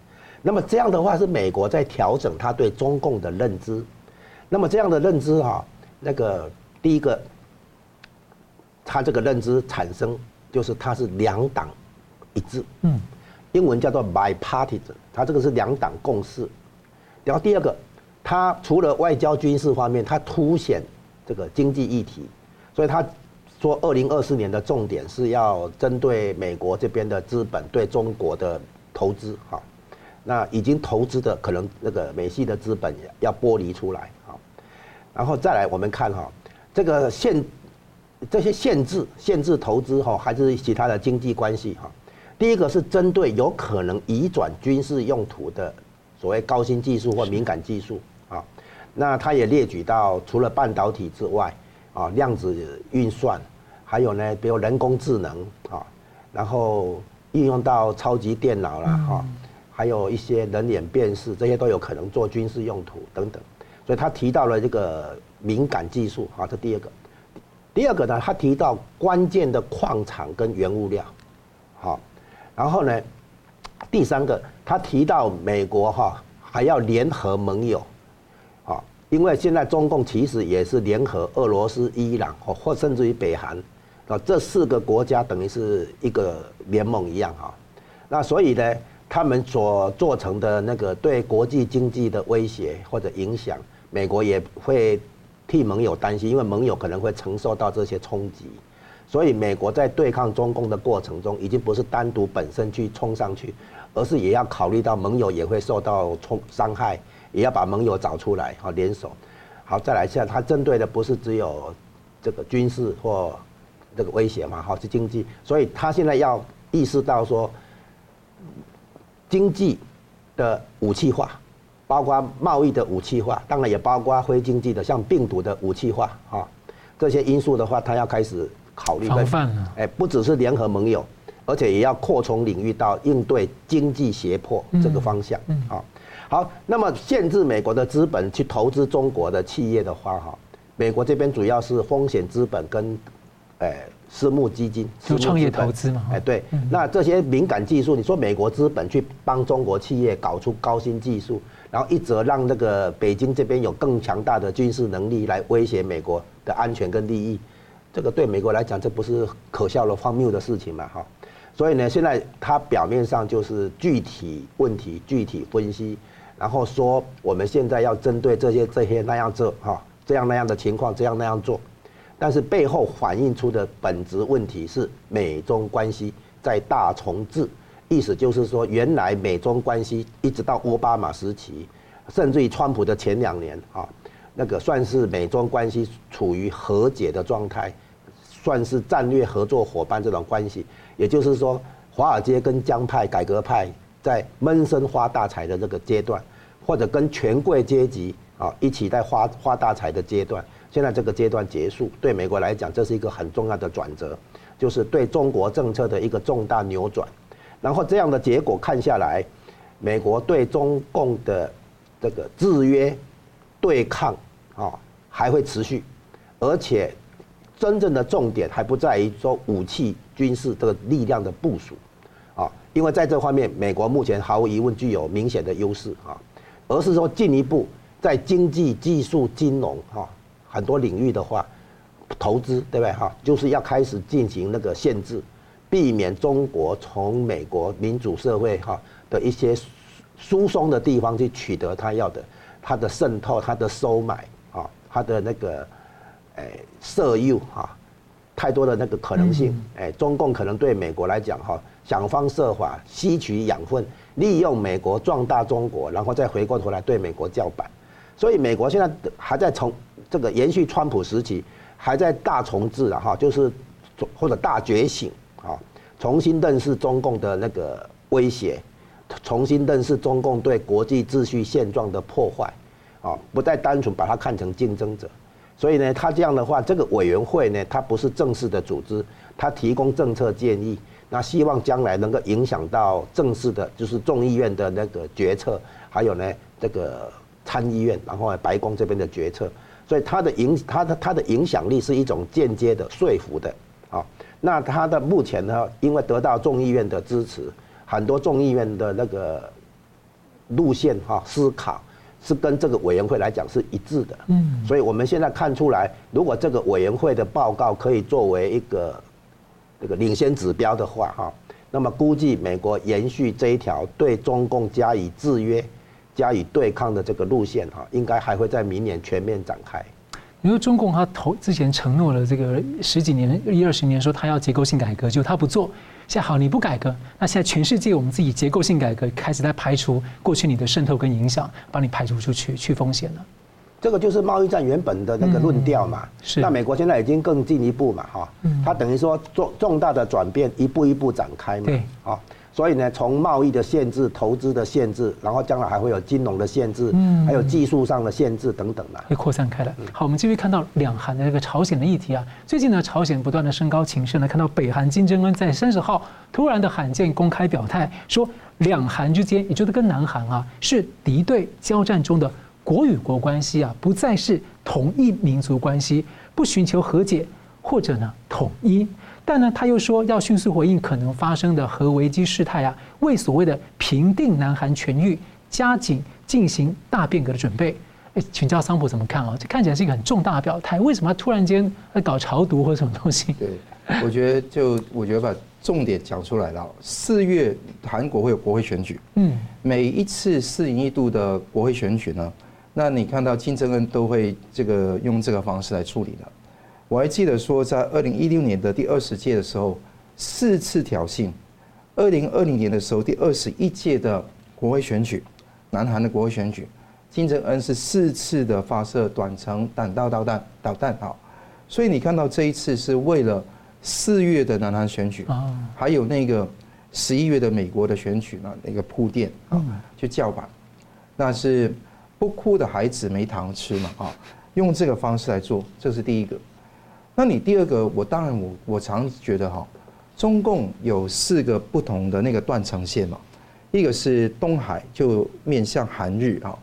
那么这样的话是美国在调整他对中共的认知，那么这样的认知哈，那个第一个，他这个认知产生就是他是两党一致，嗯，英文叫做 bipartisan，他这个是两党共识。然后第二个，他除了外交军事方面，他凸显这个经济议题，所以他说二零二四年的重点是要针对美国这边的资本对中国的投资，哈。那已经投资的可能那个美系的资本要剥离出来啊，然后再来我们看哈，这个限这些限制限制投资哈，还是其他的经济关系哈。第一个是针对有可能移转军事用途的所谓高新技术或敏感技术啊，那它也列举到除了半导体之外啊，量子运算，还有呢，比如人工智能啊，然后应用到超级电脑了哈。还有一些人脸辨识，这些都有可能做军事用途等等，所以他提到了这个敏感技术，好，这第二个。第二个呢，他提到关键的矿产跟原物料，好，然后呢，第三个他提到美国哈还要联合盟友，啊，因为现在中共其实也是联合俄罗斯、伊朗或或甚至于北韩，啊，这四个国家等于是一个联盟一样哈，那所以呢。他们所做成的那个对国际经济的威胁或者影响，美国也会替盟友担心，因为盟友可能会承受到这些冲击，所以美国在对抗中共的过程中，已经不是单独本身去冲上去，而是也要考虑到盟友也会受到冲伤害，也要把盟友找出来好联手。好，再来一下，他针对的不是只有这个军事或这个威胁嘛，好是经济，所以他现在要意识到说。经济的武器化，包括贸易的武器化，当然也包括非经济的，像病毒的武器化啊，这些因素的话，他要开始考虑。防范了。哎，不只是联合盟友，而且也要扩充领域到应对经济胁迫这个方向。啊，好，那么限制美国的资本去投资中国的企业的话，哈，美国这边主要是风险资本跟，哎，私募基金，就创业投资嘛。哎，对，那这些敏感技术，你说美国资本去帮中国企业搞出高新技术，然后一则让那个北京这边有更强大的军事能力来威胁美国的安全跟利益，这个对美国来讲，这不是可笑的荒谬的事情嘛？哈，所以呢，现在他表面上就是具体问题具体分析，然后说我们现在要针对这些这些那样做哈，这样那样的情况，这样那样做。但是背后反映出的本质问题是美中关系在大重置，意思就是说，原来美中关系一直到奥巴马时期，甚至于川普的前两年啊，那个算是美中关系处于和解的状态，算是战略合作伙伴这种关系。也就是说，华尔街跟江派、改革派在闷声发大财的这个阶段，或者跟权贵阶级啊一起在发发大财的阶段。现在这个阶段结束，对美国来讲，这是一个很重要的转折，就是对中国政策的一个重大扭转。然后这样的结果看下来，美国对中共的这个制约、对抗啊还会持续，而且真正的重点还不在于说武器、军事这个力量的部署啊，因为在这方面，美国目前毫无疑问具有明显的优势啊，而是说进一步在经济、技术、金融哈。很多领域的话，投资对不对哈？就是要开始进行那个限制，避免中国从美国民主社会哈的一些疏松的地方去取得他要的，他的渗透、他的收买啊、他的那个诶色诱哈，太多的那个可能性哎，中共可能对美国来讲哈，想方设法吸取养分，利用美国壮大中国，然后再回过头来对美国叫板。所以美国现在还在从这个延续川普时期，还在大重置啊哈，就是或者大觉醒啊，重新认识中共的那个威胁，重新认识中共对国际秩序现状的破坏啊，不再单纯把它看成竞争者。所以呢，他这样的话，这个委员会呢，它不是正式的组织，它提供政策建议，那希望将来能够影响到正式的，就是众议院的那个决策，还有呢这个。参议院，然后白宫这边的决策，所以它的影，它的它的影响力是一种间接的说服的啊。那它的目前呢，因为得到众议院的支持，很多众议院的那个路线哈思考是跟这个委员会来讲是一致的。嗯，所以我们现在看出来，如果这个委员会的报告可以作为一个这个领先指标的话哈，那么估计美国延续这一条对中共加以制约。加以对抗的这个路线哈，应该还会在明年全面展开。你说中共他头之前承诺了这个十几年、一二十年，说他要结构性改革，就他不做。现在好，你不改革，那现在全世界我们自己结构性改革开始在排除过去你的渗透跟影响，把你排除出去，去风险了。这个就是贸易战原本的那个论调嘛。是。那美国现在已经更进一步嘛哈，嗯，他等于说重重大的转变一步一步展开嘛。对。啊。所以呢，从贸易的限制、投资的限制，然后将来还会有金融的限制，嗯，还有技术上的限制等等的，会扩散开来。好，我们继续看到两韩的这个朝鲜的议题啊。最近呢，朝鲜不断的升高情势呢，看到北韩金正恩在三十号突然的罕见公开表态，说两韩之间，也就是跟南韩啊，是敌对交战中的国与国关系啊，不再是同一民族关系，不寻求和解或者呢统一。但呢，他又说要迅速回应可能发生的核危机事态啊，为所谓的平定南韩全域加紧进行大变革的准备。哎，请教桑普怎么看啊？这看起来是一个很重大的表态，为什么他突然间在搞朝毒或什么东西？对，我觉得就我觉得把重点讲出来了。四月韩国会有国会选举，嗯，每一次四年一度的国会选举呢，那你看到金正恩都会这个用这个方式来处理的。我还记得说，在二零一六年的第二十届的时候，四次挑衅；二零二零年的时候，第二十一届的国会选举，南韩的国会选举，金正恩是四次的发射短程弹道导弹导弹啊。所以你看到这一次是为了四月的南韩选举，还有那个十一月的美国的选举呢，那个铺垫啊，就叫板，那是不哭的孩子没糖吃嘛啊，用这个方式来做，这是第一个。那你第二个，我当然我我常觉得哈，中共有四个不同的那个断层线嘛，一个是东海就面向韩日啊，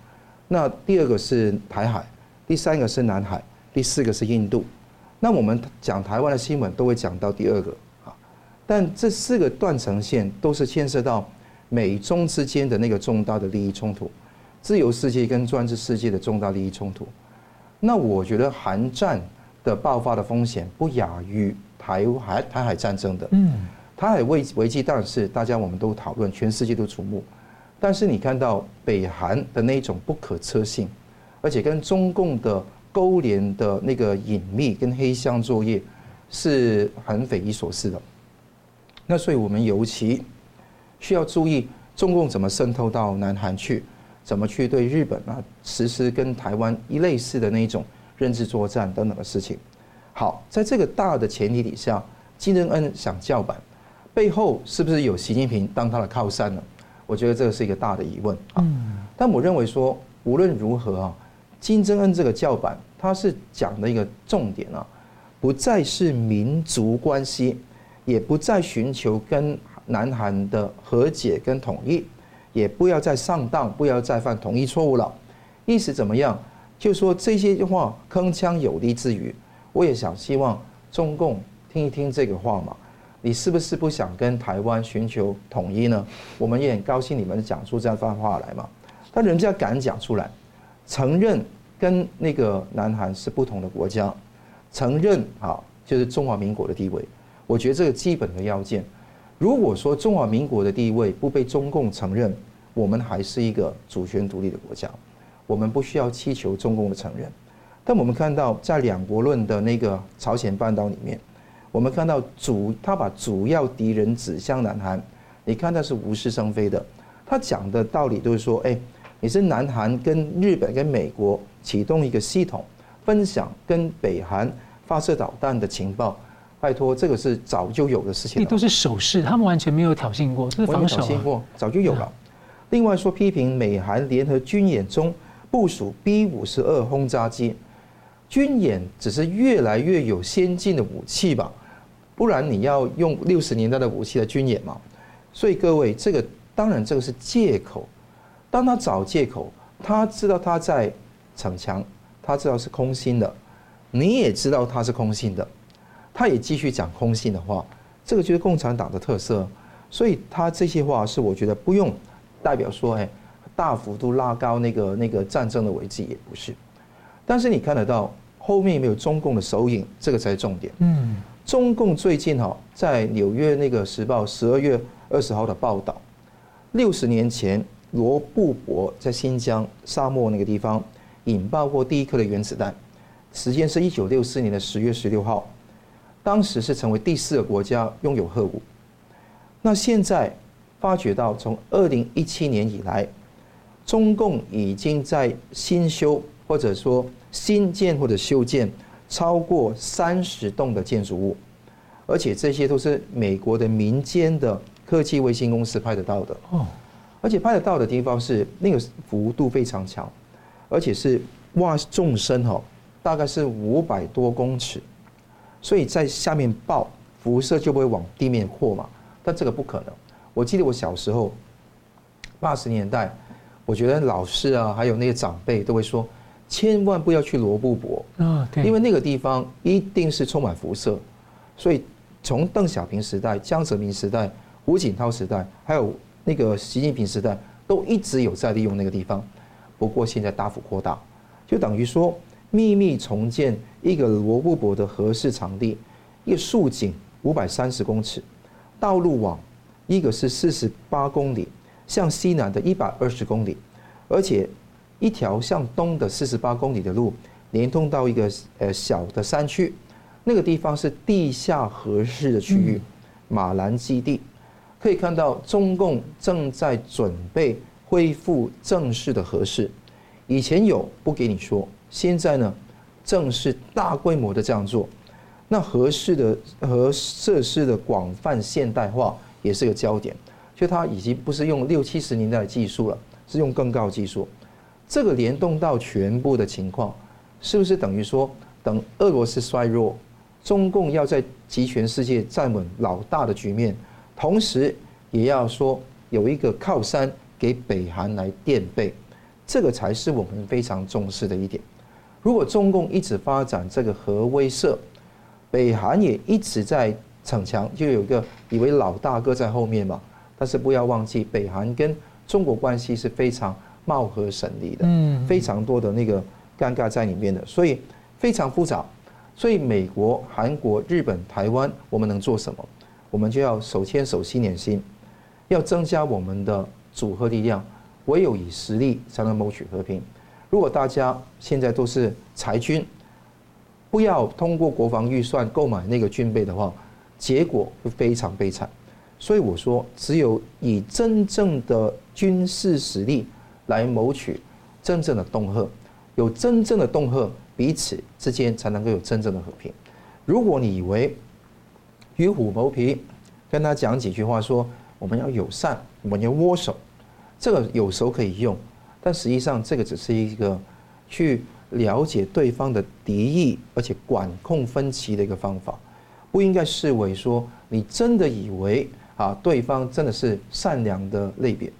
那第二个是台海，第三个是南海，第四个是印度。那我们讲台湾的新闻都会讲到第二个啊，但这四个断层线都是牵涉到美中之间的那个重大的利益冲突，自由世界跟专制世界的重大利益冲突。那我觉得韩战的爆发的风险不亚于台海台海战争的。嗯，台海危危机当然是大家我们都讨论，全世界都瞩目。但是你看到北韩的那种不可测性，而且跟中共的。勾连的那个隐秘跟黑箱作业是很匪夷所思的。那所以我们尤其需要注意中共怎么渗透到南韩去，怎么去对日本啊实施跟台湾一类似的那种认知作战等等的事情。好，在这个大的前提底下，金正恩想叫板，背后是不是有习近平当他的靠山呢？我觉得这个是一个大的疑问啊。但我认为说，无论如何啊。金正恩这个叫板，他是讲的一个重点啊，不再是民族关系，也不再寻求跟南韩的和解跟统一，也不要再上当，不要再犯统一错误了。意思怎么样？就说这些话铿锵有力之余，我也想希望中共听一听这个话嘛。你是不是不想跟台湾寻求统一呢？我们也很高兴你们讲出这样番话来嘛。但人家敢讲出来。承认跟那个南韩是不同的国家，承认啊，就是中华民国的地位。我觉得这个基本的要件。如果说中华民国的地位不被中共承认，我们还是一个主权独立的国家，我们不需要祈求中共的承认。但我们看到在两国论的那个朝鲜半岛里面，我们看到主他把主要敌人指向南韩，你看他是无事生非的，他讲的道理都是说，哎。你是南韩跟日本跟美国启动一个系统，分享跟北韩发射导弹的情报。拜托，这个是早就有的事情。都是手势，他们完全没有挑衅过，这是防守。挑衅过，早就有了。另外说，批评美韩联合军演中部署 B 五十二轰炸机，军演只是越来越有先进的武器吧？不然你要用六十年代的武器来军演嘛？所以各位，这个当然这个是借口。当他找借口，他知道他在逞强，他知道是空心的，你也知道他是空心的，他也继续讲空心的话，这个就是共产党的特色。所以他这些话是我觉得不用代表说，哎，大幅度拉高那个那个战争的危机也不是。但是你看得到后面有没有中共的手影，这个才是重点。嗯，中共最近哈在纽约那个时报十二月二十号的报道，六十年前。罗布泊在新疆沙漠那个地方引爆过第一颗的原子弹，时间是一九六四年的十月十六号，当时是成为第四个国家拥有核武。那现在发觉到，从二零一七年以来，中共已经在新修或者说新建或者修建超过三十栋的建筑物，而且这些都是美国的民间的科技卫星公司拍得到的。哦。而且拍得到的地方是那个幅度非常强，而且是挖纵深哈，大概是五百多公尺，所以在下面爆辐射就不会往地面扩嘛。但这个不可能。我记得我小时候八十年代，我觉得老师啊，还有那些长辈都会说，千万不要去罗布泊啊，因为那个地方一定是充满辐射。所以从邓小平时代、江泽民时代、胡锦涛时代，还有。那个习近平时代都一直有在利用那个地方，不过现在大幅扩大，就等于说秘密重建一个罗布泊的核试场地，一个竖井五百三十公尺，道路网一个是四十八公里，向西南的一百二十公里，而且一条向东的四十八公里的路连通到一个呃小的山区，那个地方是地下核试的区域，马兰基地。可以看到，中共正在准备恢复正式的核试。以前有不给你说，现在呢，正式大规模的这样做。那核试的核设施的广泛现代化也是个焦点，就它已经不是用六七十年代的技术了，是用更高技术。这个联动到全部的情况，是不是等于说，等俄罗斯衰弱，中共要在集权世界站稳老大的局面？同时，也要说有一个靠山给北韩来垫背，这个才是我们非常重视的一点。如果中共一直发展这个核威慑，北韩也一直在逞强，就有个以为老大哥在后面嘛。但是不要忘记，北韩跟中国关系是非常貌合神离的，嗯，非常多的那个尴尬在里面的，所以非常复杂。所以美国、韩国、日本、台湾，我们能做什么？我们就要手牵手、心连心，要增加我们的组合力量。唯有以实力才能谋取和平。如果大家现在都是裁军，不要通过国防预算购买那个军备的话，结果会非常悲惨。所以我说，只有以真正的军事实力来谋取真正的恫吓，有真正的恫吓，彼此之间才能够有真正的和平。如果你以为与虎谋皮，跟他讲几句话说我们要友善，我们要握手。这个有时候可以用，但实际上这个只是一个去了解对方的敌意，而且管控分歧的一个方法，不应该视为说你真的以为啊对方真的是善良的类别。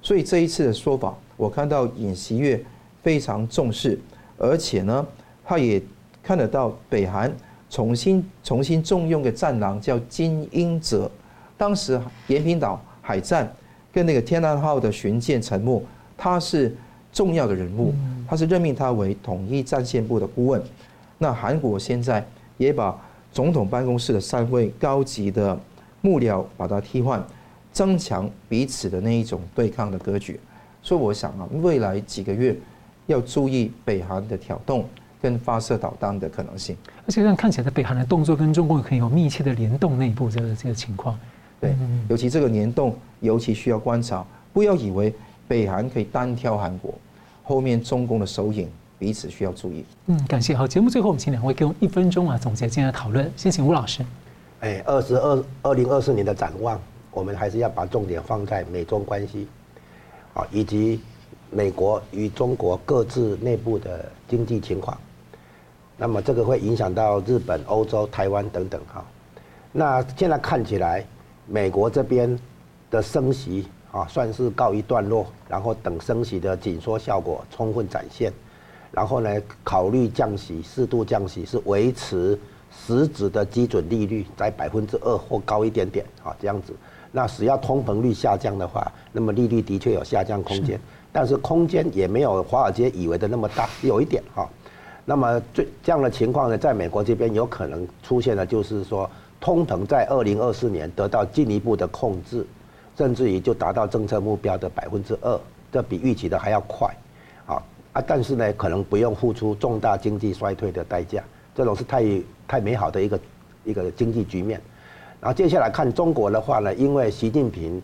所以这一次的说法，我看到尹锡悦非常重视，而且呢，他也看得到北韩重新重新重用的战狼叫金英哲，当时延平岛海战。跟那个天安号的巡舰沉没，他是重要的人物，他是任命他为统一战线部的顾问。那韩国现在也把总统办公室的三位高级的幕僚把它替换，增强彼此的那一种对抗的格局。所以我想啊，未来几个月要注意北韩的挑动跟发射导弹的可能性。而且让看起来，北韩的动作跟中共可以有密切的联动内部这个这个情况。对，尤其这个联动，尤其需要观察。不要以为北韩可以单挑韩国，后面中共的手影彼此需要注意。嗯，感谢。好，节目最后我们请两位给我们一分钟啊总结今天的讨论。先请吴老师。哎，二十二二零二四年的展望，我们还是要把重点放在美中关系，啊，以及美国与中国各自内部的经济情况。那么这个会影响到日本、欧洲、台湾等等哈。那现在看起来。美国这边的升息啊，算是告一段落，然后等升息的紧缩效果充分展现，然后呢，考虑降息，适度降息是维持实质的基准利率在百分之二或高一点点啊，这样子。那只要通膨率下降的话，那么利率的确有下降空间，但是空间也没有华尔街以为的那么大，有一点哈。那么最这样的情况呢，在美国这边有可能出现的就是说。通膨在二零二四年得到进一步的控制，甚至于就达到政策目标的百分之二，这比预期的还要快，啊啊！但是呢，可能不用付出重大经济衰退的代价，这种是太太美好的一个一个经济局面。然后接下来看中国的话呢，因为习近平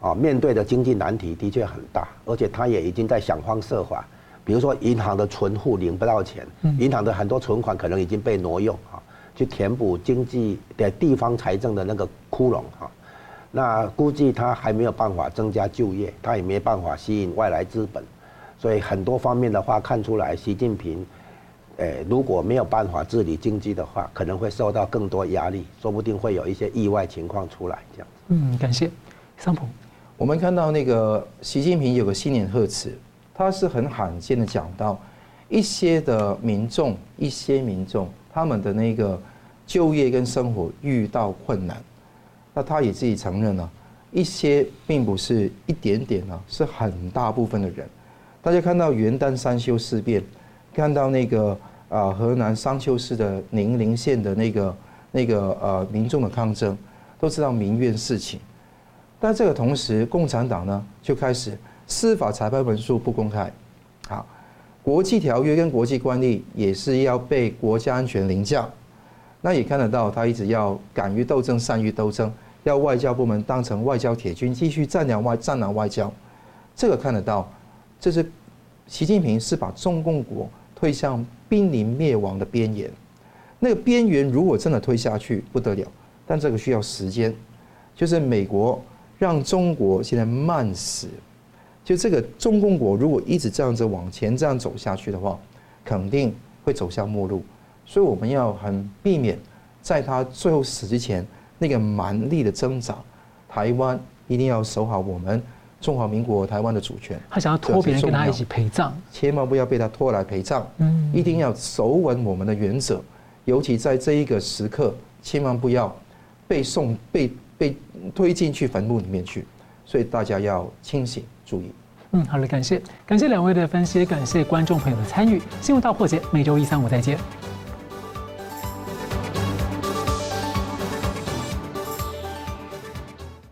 啊面对的经济难题的确很大，而且他也已经在想方设法，比如说银行的存户领不到钱，银行的很多存款可能已经被挪用啊。去填补经济的地方财政的那个窟窿啊，那估计他还没有办法增加就业，他也没办法吸引外来资本，所以很多方面的话看出来，习近平，诶如果没有办法治理经济的话，可能会受到更多压力，说不定会有一些意外情况出来这样。嗯，感谢桑普。我们看到那个习近平有个新年贺词，他是很罕见的讲到一些的民众，一些民众他们的那个。就业跟生活遇到困难，那他也自己承认了，一些并不是一点点啊，是很大部分的人。大家看到元旦三修事变，看到那个啊河南商丘市的宁陵县的那个那个呃民众的抗争，都知道民怨四起。但这个同时，共产党呢就开始司法裁判文书不公开，好，国际条约跟国际惯例也是要被国家安全凌驾。那也看得到，他一直要敢于斗争、善于斗争，要外交部门当成外交铁军，继续战狼外战狼外交。这个看得到，这是习近平是把中共国推向濒临灭亡的边缘。那个边缘如果真的推下去不得了，但这个需要时间。就是美国让中国现在慢死，就这个中共国如果一直这样子往前这样走下去的话，肯定会走向末路。所以我们要很避免，在他最后死之前那个蛮力的挣扎。台湾一定要守好我们中华民国台湾的主权。他想要拖别人跟他一起陪葬，千万不要被他拖来陪葬。嗯，一定要守稳我们的原则，尤其在这一个时刻，千万不要被送被被推进去坟墓里面去。所以大家要清醒注意。嗯，好了，感谢感谢两位的分析，感谢观众朋友的参与。新闻大破解，每周一、三、五再见。